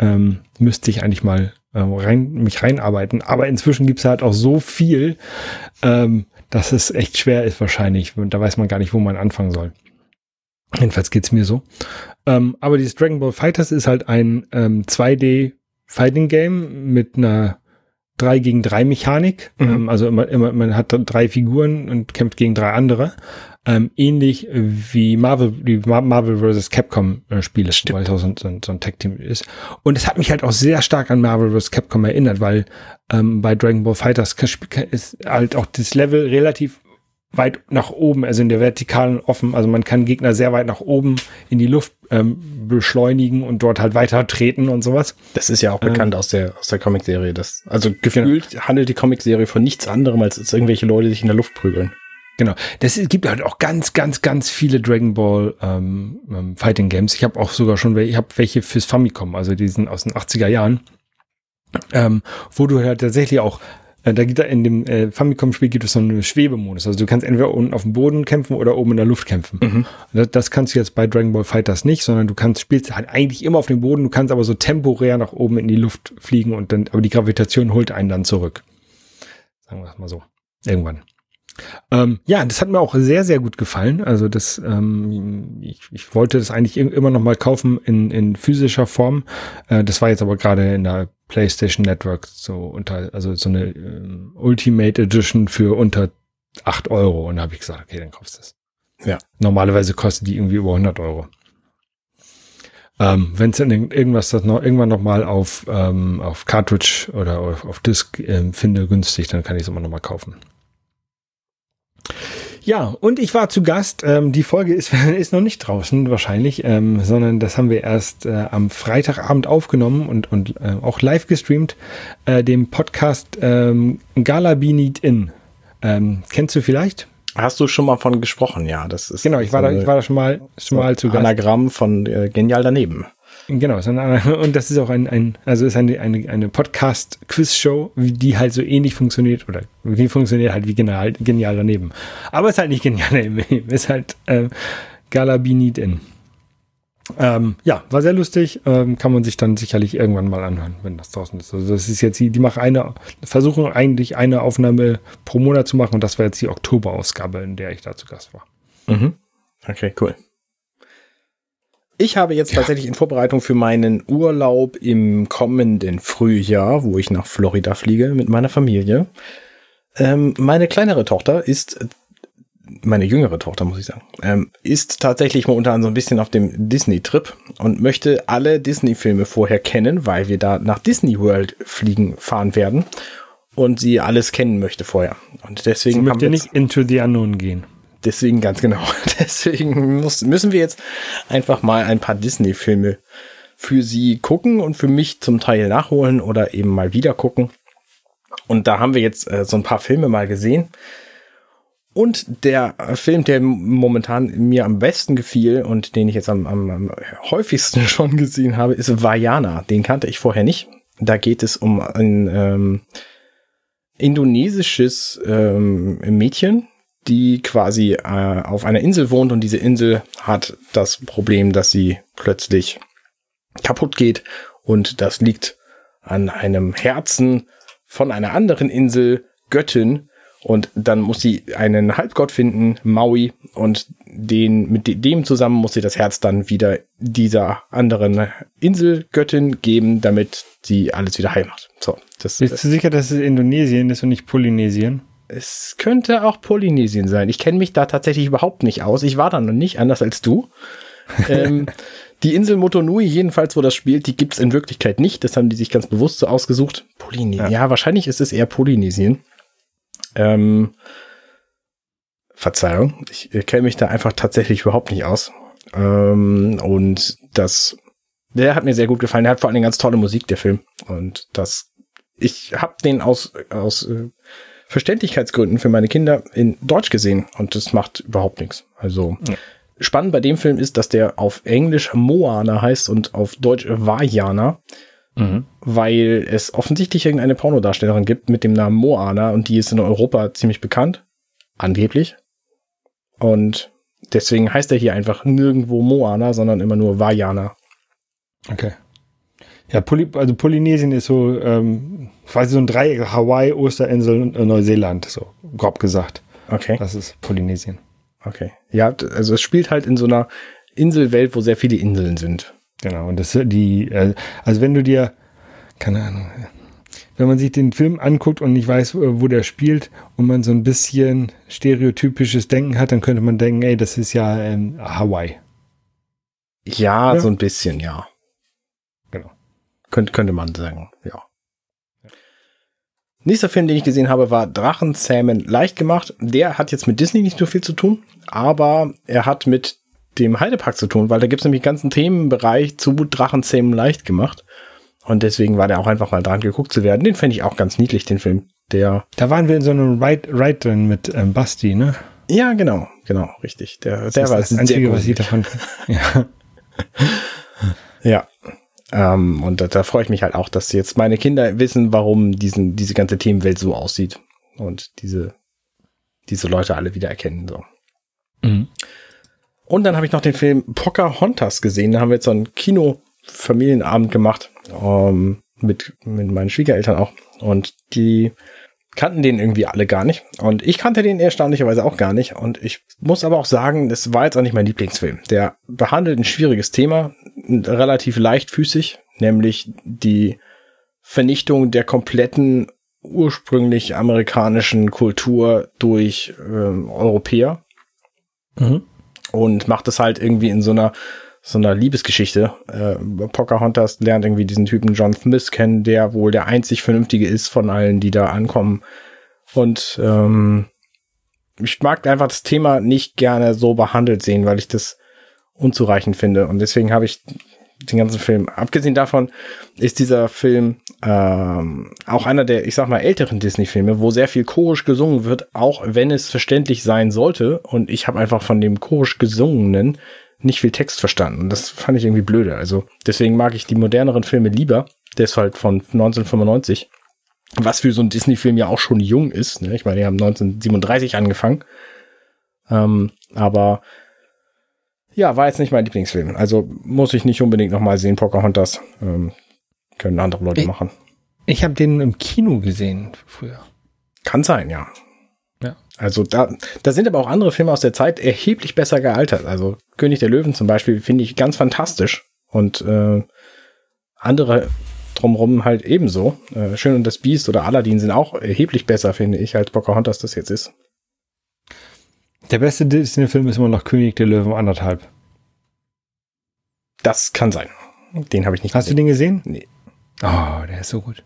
Speaker 2: Ähm, müsste ich eigentlich mal äh, rein, mich reinarbeiten. Aber inzwischen gibt's halt auch so viel, ähm, dass es echt schwer ist wahrscheinlich. Und da weiß man gar nicht, wo man anfangen soll. Jedenfalls geht's mir so. Ähm, aber dieses Dragon Ball Fighters ist halt ein ähm, 2D Fighting Game mit einer 3 gegen 3 Mechanik. Mhm. Ähm, also immer, immer, man hat drei Figuren und kämpft gegen drei andere. Ähm, ähnlich wie Marvel, die Marvel vs. Capcom äh, Spiele, Stimmt. weil es auch so, so, so ein Tech-Team ist. Und es hat mich halt auch sehr stark an Marvel vs. Capcom erinnert, weil ähm, bei Dragon Ball Fighters ist halt auch das Level relativ weit nach oben, also in der Vertikalen offen. Also man kann Gegner sehr weit nach oben in die Luft ähm, beschleunigen und dort halt weiter treten und sowas.
Speaker 3: Das ist ja auch bekannt ähm, aus der aus der Comicserie. Das also gefühlt genau. handelt die Comicserie von nichts anderem als, als irgendwelche Leute die sich in der Luft prügeln.
Speaker 2: Genau. Das gibt halt auch ganz, ganz, ganz viele Dragon Ball ähm, ähm Fighting Games. Ich habe auch sogar schon, ich habe welche fürs Famicom, also die sind aus den 80er Jahren, ähm, wo du halt tatsächlich auch da gibt da in dem äh, Famicom-Spiel gibt es so einen Schwebemodus. Also du kannst entweder unten auf dem Boden kämpfen oder oben in der Luft kämpfen. Mhm. Das, das, kannst du jetzt bei Dragon Ball Fighters nicht, sondern du kannst spielst halt eigentlich immer auf dem Boden. Du kannst aber so temporär nach oben in die Luft fliegen und dann, aber die Gravitation holt einen dann zurück. Sagen wir es mal so. Irgendwann. Ähm, ja, das hat mir auch sehr, sehr gut gefallen. Also das, ähm, ich, ich wollte das eigentlich immer noch mal kaufen in, in physischer Form. Äh, das war jetzt aber gerade in der PlayStation Network so unter, also so eine ähm, Ultimate Edition für unter acht Euro. Und da habe ich gesagt, okay, dann kaufst du das. Ja. Normalerweise kostet die irgendwie über 100 Euro. Ähm, Wenn es dann irgendwas das noch irgendwann noch mal auf ähm, auf Cartridge oder auf, auf Disk ähm, finde günstig, dann kann ich es immer noch mal kaufen. Ja, und ich war zu Gast. Ähm, die Folge ist, ist noch nicht draußen wahrscheinlich, ähm, sondern das haben wir erst äh, am Freitagabend aufgenommen und, und äh, auch live gestreamt, äh, dem Podcast ähm, Gala Be Need In. Ähm, kennst du vielleicht?
Speaker 3: Hast du schon mal von gesprochen, ja. Das ist
Speaker 2: genau, ich war, so da, ich war da schon mal, schon mal zu
Speaker 3: Gast. Anagramm von äh, Genial daneben.
Speaker 2: Genau, und das ist auch ein, ein also ist eine, eine, eine Podcast-Quiz-Show, die halt so ähnlich funktioniert oder wie funktioniert halt wie genial, genial daneben. Aber es ist halt nicht genial daneben, ist halt äh, Galabinid in. Ähm, ja, war sehr lustig, ähm, kann man sich dann sicherlich irgendwann mal anhören, wenn das draußen ist. Also das ist jetzt, die, die machen eine, versuchen eigentlich eine Aufnahme pro Monat zu machen und das war jetzt die Oktoberausgabe, in der ich da zu Gast war.
Speaker 3: Mhm. Okay, cool. Ich habe jetzt tatsächlich in Vorbereitung für meinen Urlaub im kommenden Frühjahr, wo ich nach Florida fliege mit meiner Familie. Ähm, meine kleinere Tochter ist, meine jüngere Tochter muss ich sagen, ähm, ist tatsächlich momentan so ein bisschen auf dem Disney-Trip und möchte alle Disney-Filme vorher kennen, weil wir da nach Disney World fliegen fahren werden und sie alles kennen möchte vorher. Und deswegen
Speaker 2: sie möchte nicht into the unknown gehen.
Speaker 3: Deswegen ganz genau. Deswegen muss, müssen wir jetzt einfach mal ein paar Disney-Filme für sie gucken und für mich zum Teil nachholen oder eben mal wieder gucken. Und da haben wir jetzt äh, so ein paar Filme mal gesehen. Und der Film, der momentan mir am besten gefiel und den ich jetzt am, am, am häufigsten schon gesehen habe, ist Vajana. Den kannte ich vorher nicht. Da geht es um ein ähm, indonesisches ähm, Mädchen, die quasi äh, auf einer Insel wohnt und diese Insel hat das Problem, dass sie plötzlich kaputt geht und das liegt an einem Herzen von einer anderen Insel, Göttin Und dann muss sie einen Halbgott finden, Maui, und den, mit dem zusammen muss sie das Herz dann wieder dieser anderen Inselgöttin geben, damit sie alles wieder heil macht. So,
Speaker 2: das, Bist du sicher, dass es Indonesien ist und nicht Polynesien?
Speaker 3: Es könnte auch Polynesien sein. Ich kenne mich da tatsächlich überhaupt nicht aus. Ich war da noch nicht, anders als du. ähm, die Insel Motonui, jedenfalls, wo das spielt, die gibt es in Wirklichkeit nicht. Das haben die sich ganz bewusst so ausgesucht. Polynesien. Ja. ja, wahrscheinlich ist es eher Polynesien. Ähm, Verzeihung, ich kenne mich da einfach tatsächlich überhaupt nicht aus. Ähm, und das, der hat mir sehr gut gefallen. Der hat vor allem ganz tolle Musik, der Film. Und das, ich habe den aus, aus äh, Verständlichkeitsgründen für meine Kinder in Deutsch gesehen und das macht überhaupt nichts. Also ja. spannend bei dem Film ist, dass der auf Englisch Moana heißt und auf Deutsch Vajana. Mhm. Weil es offensichtlich irgendeine Pornodarstellerin gibt mit dem Namen Moana und die ist in Europa ziemlich bekannt. Angeblich. Und deswegen heißt er hier einfach nirgendwo Moana, sondern immer nur Vajana.
Speaker 2: Okay. Ja, Poly also Polynesien ist so ähm, quasi so ein Dreieck, Hawaii, Osterinsel und äh, Neuseeland, so grob gesagt.
Speaker 3: Okay.
Speaker 2: Das ist Polynesien.
Speaker 3: Okay. Ja, also es spielt halt in so einer Inselwelt, wo sehr viele Inseln sind.
Speaker 2: Genau, und das die, äh, also wenn du dir, keine Ahnung, wenn man sich den Film anguckt und nicht weiß, wo der spielt und man so ein bisschen stereotypisches Denken hat, dann könnte man denken, ey, das ist ja ähm, Hawaii.
Speaker 3: Ja, ja, so ein bisschen, ja. Könnt, könnte man sagen, ja. Nächster Film, den ich gesehen habe, war Drachenzähmen leicht gemacht. Der hat jetzt mit Disney nicht so viel zu tun, aber er hat mit dem Heidepark zu tun, weil da gibt es nämlich einen ganzen Themenbereich zu Drachenzähmen leicht gemacht. Und deswegen war der auch einfach mal dran geguckt zu werden. Den fände ich auch ganz niedlich, den Film. Der.
Speaker 2: Da waren wir in so einem Ride, Ride drin mit ähm, Basti, ne?
Speaker 3: Ja, genau, genau, richtig. Der, das der war
Speaker 2: das Einzige, was ich davon.
Speaker 3: ja. ja. Ähm, und da, da freue ich mich halt auch, dass jetzt meine Kinder wissen, warum diesen, diese ganze Themenwelt so aussieht und diese, diese Leute alle wieder erkennen. So. Mhm. Und dann habe ich noch den Film Pocahontas gesehen. Da haben wir jetzt so einen Kino-Familienabend gemacht. Ähm, mit, mit meinen Schwiegereltern auch. Und die kannten den irgendwie alle gar nicht. Und ich kannte den erstaunlicherweise auch gar nicht. Und ich muss aber auch sagen, das war jetzt auch nicht mein Lieblingsfilm. Der behandelt ein schwieriges Thema, relativ leichtfüßig, nämlich die Vernichtung der kompletten ursprünglich amerikanischen Kultur durch äh, Europäer. Mhm. Und macht es halt irgendwie in so einer so einer Liebesgeschichte. Äh, Pocahontas lernt irgendwie diesen Typen John Smith kennen, der wohl der einzig Vernünftige ist von allen, die da ankommen. Und ähm, ich mag einfach das Thema nicht gerne so behandelt sehen, weil ich das unzureichend finde. Und deswegen habe ich den ganzen Film. Abgesehen davon ist dieser Film ähm, auch einer der, ich sag mal, älteren Disney-Filme, wo sehr viel chorisch gesungen wird, auch wenn es verständlich sein sollte. Und ich habe einfach von dem chorisch gesungenen nicht viel Text verstanden. Das fand ich irgendwie blöde. Also deswegen mag ich die moderneren Filme lieber. Der ist halt von 1995. Was für so ein Disney-Film ja auch schon jung ist. Ne? Ich meine, die haben 1937 angefangen. Ähm, aber ja, war jetzt nicht mein Lieblingsfilm. Also muss ich nicht unbedingt nochmal sehen, Pocahontas. Ähm, können andere Leute
Speaker 2: ich,
Speaker 3: machen.
Speaker 2: Ich habe den im Kino gesehen früher.
Speaker 3: Kann sein, ja. Also da, da sind aber auch andere Filme aus der Zeit erheblich besser gealtert. Also König der Löwen zum Beispiel finde ich ganz fantastisch und äh, andere drumherum halt ebenso. Äh, Schön und das Biest oder Aladdin sind auch erheblich besser, finde ich, als Pocahontas das jetzt ist.
Speaker 2: Der beste Disney-Film ist immer noch König der Löwen anderthalb.
Speaker 3: Das kann sein. Den habe ich nicht
Speaker 2: Hast gesehen. du den gesehen?
Speaker 3: Nee.
Speaker 2: Oh, der ist so gut.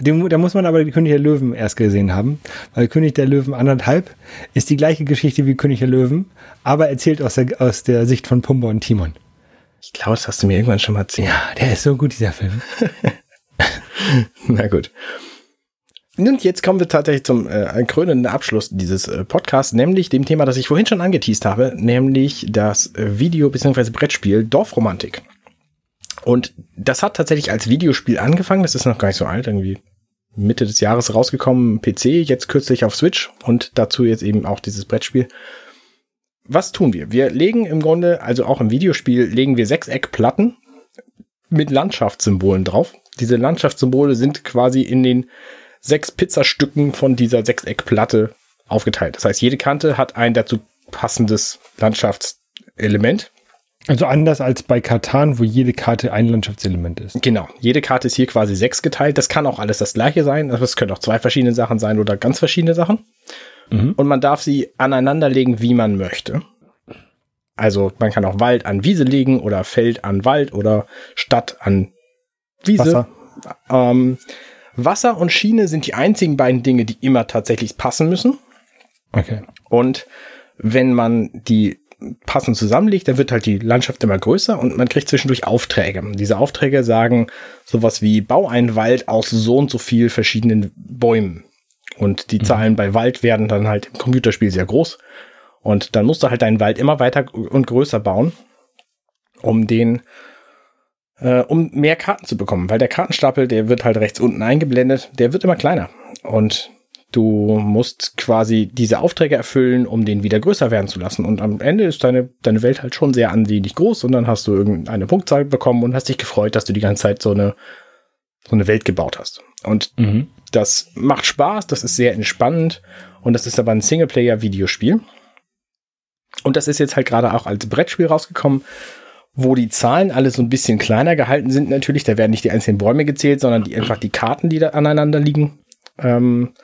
Speaker 2: Den, da muss man aber die König der Löwen erst gesehen haben, weil König der Löwen anderthalb ist die gleiche Geschichte wie König der Löwen, aber erzählt aus der, aus der Sicht von Pumba und Timon.
Speaker 3: Ich glaube, das hast du mir irgendwann schon mal erzählt.
Speaker 2: Ja, der ist so gut, dieser Film.
Speaker 3: Na gut. Und jetzt kommen wir tatsächlich zum äh, krönenden Abschluss dieses äh, Podcasts, nämlich dem Thema, das ich vorhin schon angeteased habe, nämlich das äh, Video- bzw. Brettspiel Dorfromantik. Und das hat tatsächlich als Videospiel angefangen. Das ist noch gar nicht so alt, irgendwie Mitte des Jahres rausgekommen, PC, jetzt kürzlich auf Switch und dazu jetzt eben auch dieses Brettspiel. Was tun wir? Wir legen im Grunde, also auch im Videospiel, legen wir Sechseckplatten mit Landschaftssymbolen drauf. Diese Landschaftssymbole sind quasi in den sechs Pizzastücken von dieser Sechseckplatte aufgeteilt. Das heißt, jede Kante hat ein dazu passendes Landschaftselement.
Speaker 2: Also anders als bei Katan, wo jede Karte ein Landschaftselement ist.
Speaker 3: Genau. Jede Karte ist hier quasi sechs geteilt. Das kann auch alles das gleiche sein. Aber es können auch zwei verschiedene Sachen sein oder ganz verschiedene Sachen. Mhm. Und man darf sie aneinanderlegen, wie man möchte. Also man kann auch Wald an Wiese legen oder Feld an Wald oder Stadt an Wiese. Wasser. Ähm, Wasser und Schiene sind die einzigen beiden Dinge, die immer tatsächlich passen müssen.
Speaker 2: Okay.
Speaker 3: Und wenn man die passend zusammenlegt, dann wird halt die Landschaft immer größer und man kriegt zwischendurch Aufträge. Diese Aufträge sagen sowas wie, bau einen Wald aus so und so viel verschiedenen Bäumen. Und die mhm. Zahlen bei Wald werden dann halt im Computerspiel sehr groß. Und dann musst du halt deinen Wald immer weiter und größer bauen, um den, äh, um mehr Karten zu bekommen. Weil der Kartenstapel, der wird halt rechts unten eingeblendet, der wird immer kleiner. Und Du musst quasi diese Aufträge erfüllen, um den wieder größer werden zu lassen. Und am Ende ist deine, deine Welt halt schon sehr ansehnlich groß und dann hast du irgendeine Punktzahl bekommen und hast dich gefreut, dass du die ganze Zeit so eine, so eine Welt gebaut hast. Und mhm. das macht Spaß, das ist sehr entspannend und das ist aber ein Singleplayer-Videospiel. Und das ist jetzt halt gerade auch als Brettspiel rausgekommen, wo die Zahlen alle so ein bisschen kleiner gehalten sind natürlich. Da werden nicht die einzelnen Bäume gezählt, sondern die, einfach die Karten, die da aneinander liegen. Ähm,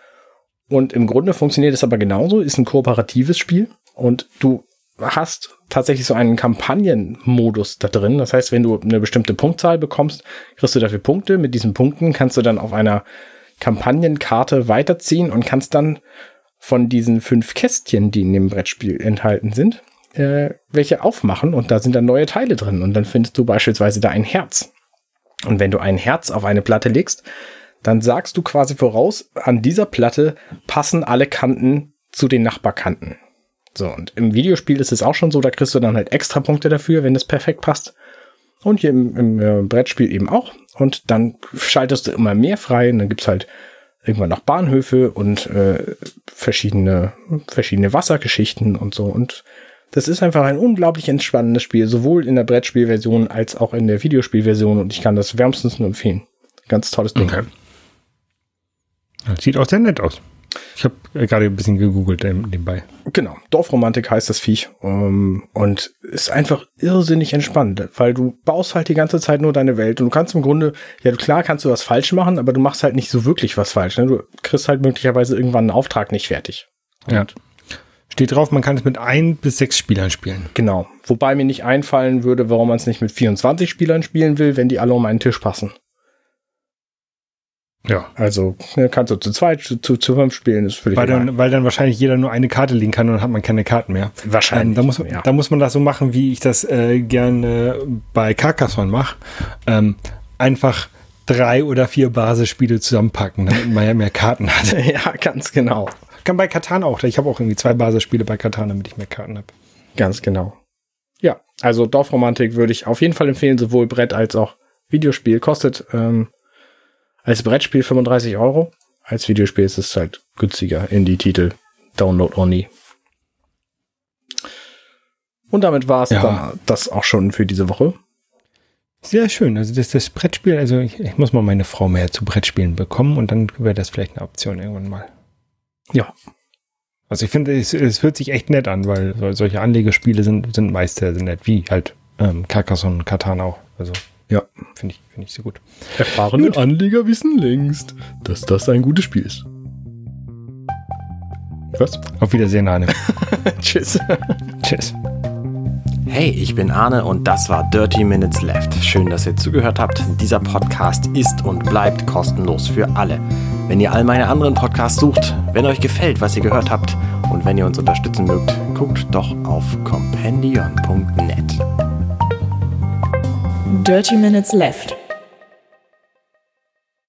Speaker 3: und im Grunde funktioniert es aber genauso, ist ein kooperatives Spiel und du hast tatsächlich so einen Kampagnenmodus da drin. Das heißt, wenn du eine bestimmte Punktzahl bekommst, kriegst du dafür Punkte. Mit diesen Punkten kannst du dann auf einer Kampagnenkarte weiterziehen und kannst dann von diesen fünf Kästchen, die in dem Brettspiel enthalten sind, äh, welche aufmachen und da sind dann neue Teile drin. Und dann findest du beispielsweise da ein Herz. Und wenn du ein Herz auf eine Platte legst, dann sagst du quasi voraus, an dieser Platte passen alle Kanten zu den Nachbarkanten. So, und im Videospiel ist es auch schon so, da kriegst du dann halt extra Punkte dafür, wenn es perfekt passt. Und hier im, im äh, Brettspiel eben auch. Und dann schaltest du immer mehr frei und dann gibt's halt irgendwann noch Bahnhöfe und äh, verschiedene, verschiedene Wassergeschichten und so. Und das ist einfach ein unglaublich entspannendes Spiel, sowohl in der Brettspielversion als auch in der Videospielversion. Und ich kann das wärmstens nur empfehlen. Ganz tolles Ding. Okay.
Speaker 2: Sieht auch sehr nett aus. Ich habe gerade ein bisschen gegoogelt nebenbei.
Speaker 3: Genau, Dorfromantik heißt das Viech ähm, und ist einfach irrsinnig entspannt, weil du baust halt die ganze Zeit nur deine Welt und du kannst im Grunde, ja klar kannst du was falsch machen, aber du machst halt nicht so wirklich was falsch. Ne? Du kriegst halt möglicherweise irgendwann einen Auftrag nicht fertig.
Speaker 2: Und ja. Steht drauf, man kann es mit ein bis sechs Spielern spielen.
Speaker 3: Genau. Wobei mir nicht einfallen würde, warum man es nicht mit 24 Spielern spielen will, wenn die alle um einen Tisch passen.
Speaker 2: Ja.
Speaker 3: Also ne, kannst du zu zweit, zu, zu, zu fünf spielen, ist völlig
Speaker 2: weil dann, weil dann wahrscheinlich jeder nur eine Karte liegen kann und dann hat man keine Karten mehr.
Speaker 3: Wahrscheinlich.
Speaker 2: Ähm, da, muss, ja. da muss man das so machen, wie ich das äh, gerne bei Carcassonne mache. Ähm, einfach drei oder vier Basisspiele zusammenpacken, damit man ja mehr Karten hat.
Speaker 3: ja, ganz genau.
Speaker 2: Kann bei Katan auch. Ich habe auch irgendwie zwei Basisspiele bei Katan, damit ich mehr Karten habe.
Speaker 3: Ganz genau. Ja, also Dorfromantik würde ich auf jeden Fall empfehlen, sowohl Brett als auch Videospiel. Kostet ähm, als Brettspiel 35 Euro. Als Videospiel ist es halt günstiger. Indie-Titel. Download only. Und damit war es ja. dann das auch schon für diese Woche.
Speaker 2: Sehr schön. Also das, das Brettspiel, also ich, ich, muss mal meine Frau mehr zu Brettspielen bekommen und dann wäre das vielleicht eine Option irgendwann mal.
Speaker 3: Ja.
Speaker 2: Also ich finde, es, es hört sich echt nett an, weil solche Anlegespiele sind, sind meist sehr, sehr nett, wie halt ähm, Carcassonne und Katan auch. Also
Speaker 3: ja.
Speaker 2: Finde ich, find ich sehr gut.
Speaker 3: Erfahrene gut. Anleger wissen längst, dass das ein gutes Spiel ist.
Speaker 2: Was? Auf Wiedersehen, Arne.
Speaker 3: Tschüss.
Speaker 2: Tschüss.
Speaker 1: Hey, ich bin Arne und das war Dirty Minutes Left. Schön, dass ihr zugehört habt. Dieser Podcast ist und bleibt kostenlos für alle. Wenn ihr all meine anderen Podcasts sucht, wenn euch gefällt, was ihr gehört habt und wenn ihr uns unterstützen mögt, guckt doch auf compendion.net.
Speaker 4: Dirty Minutes Left.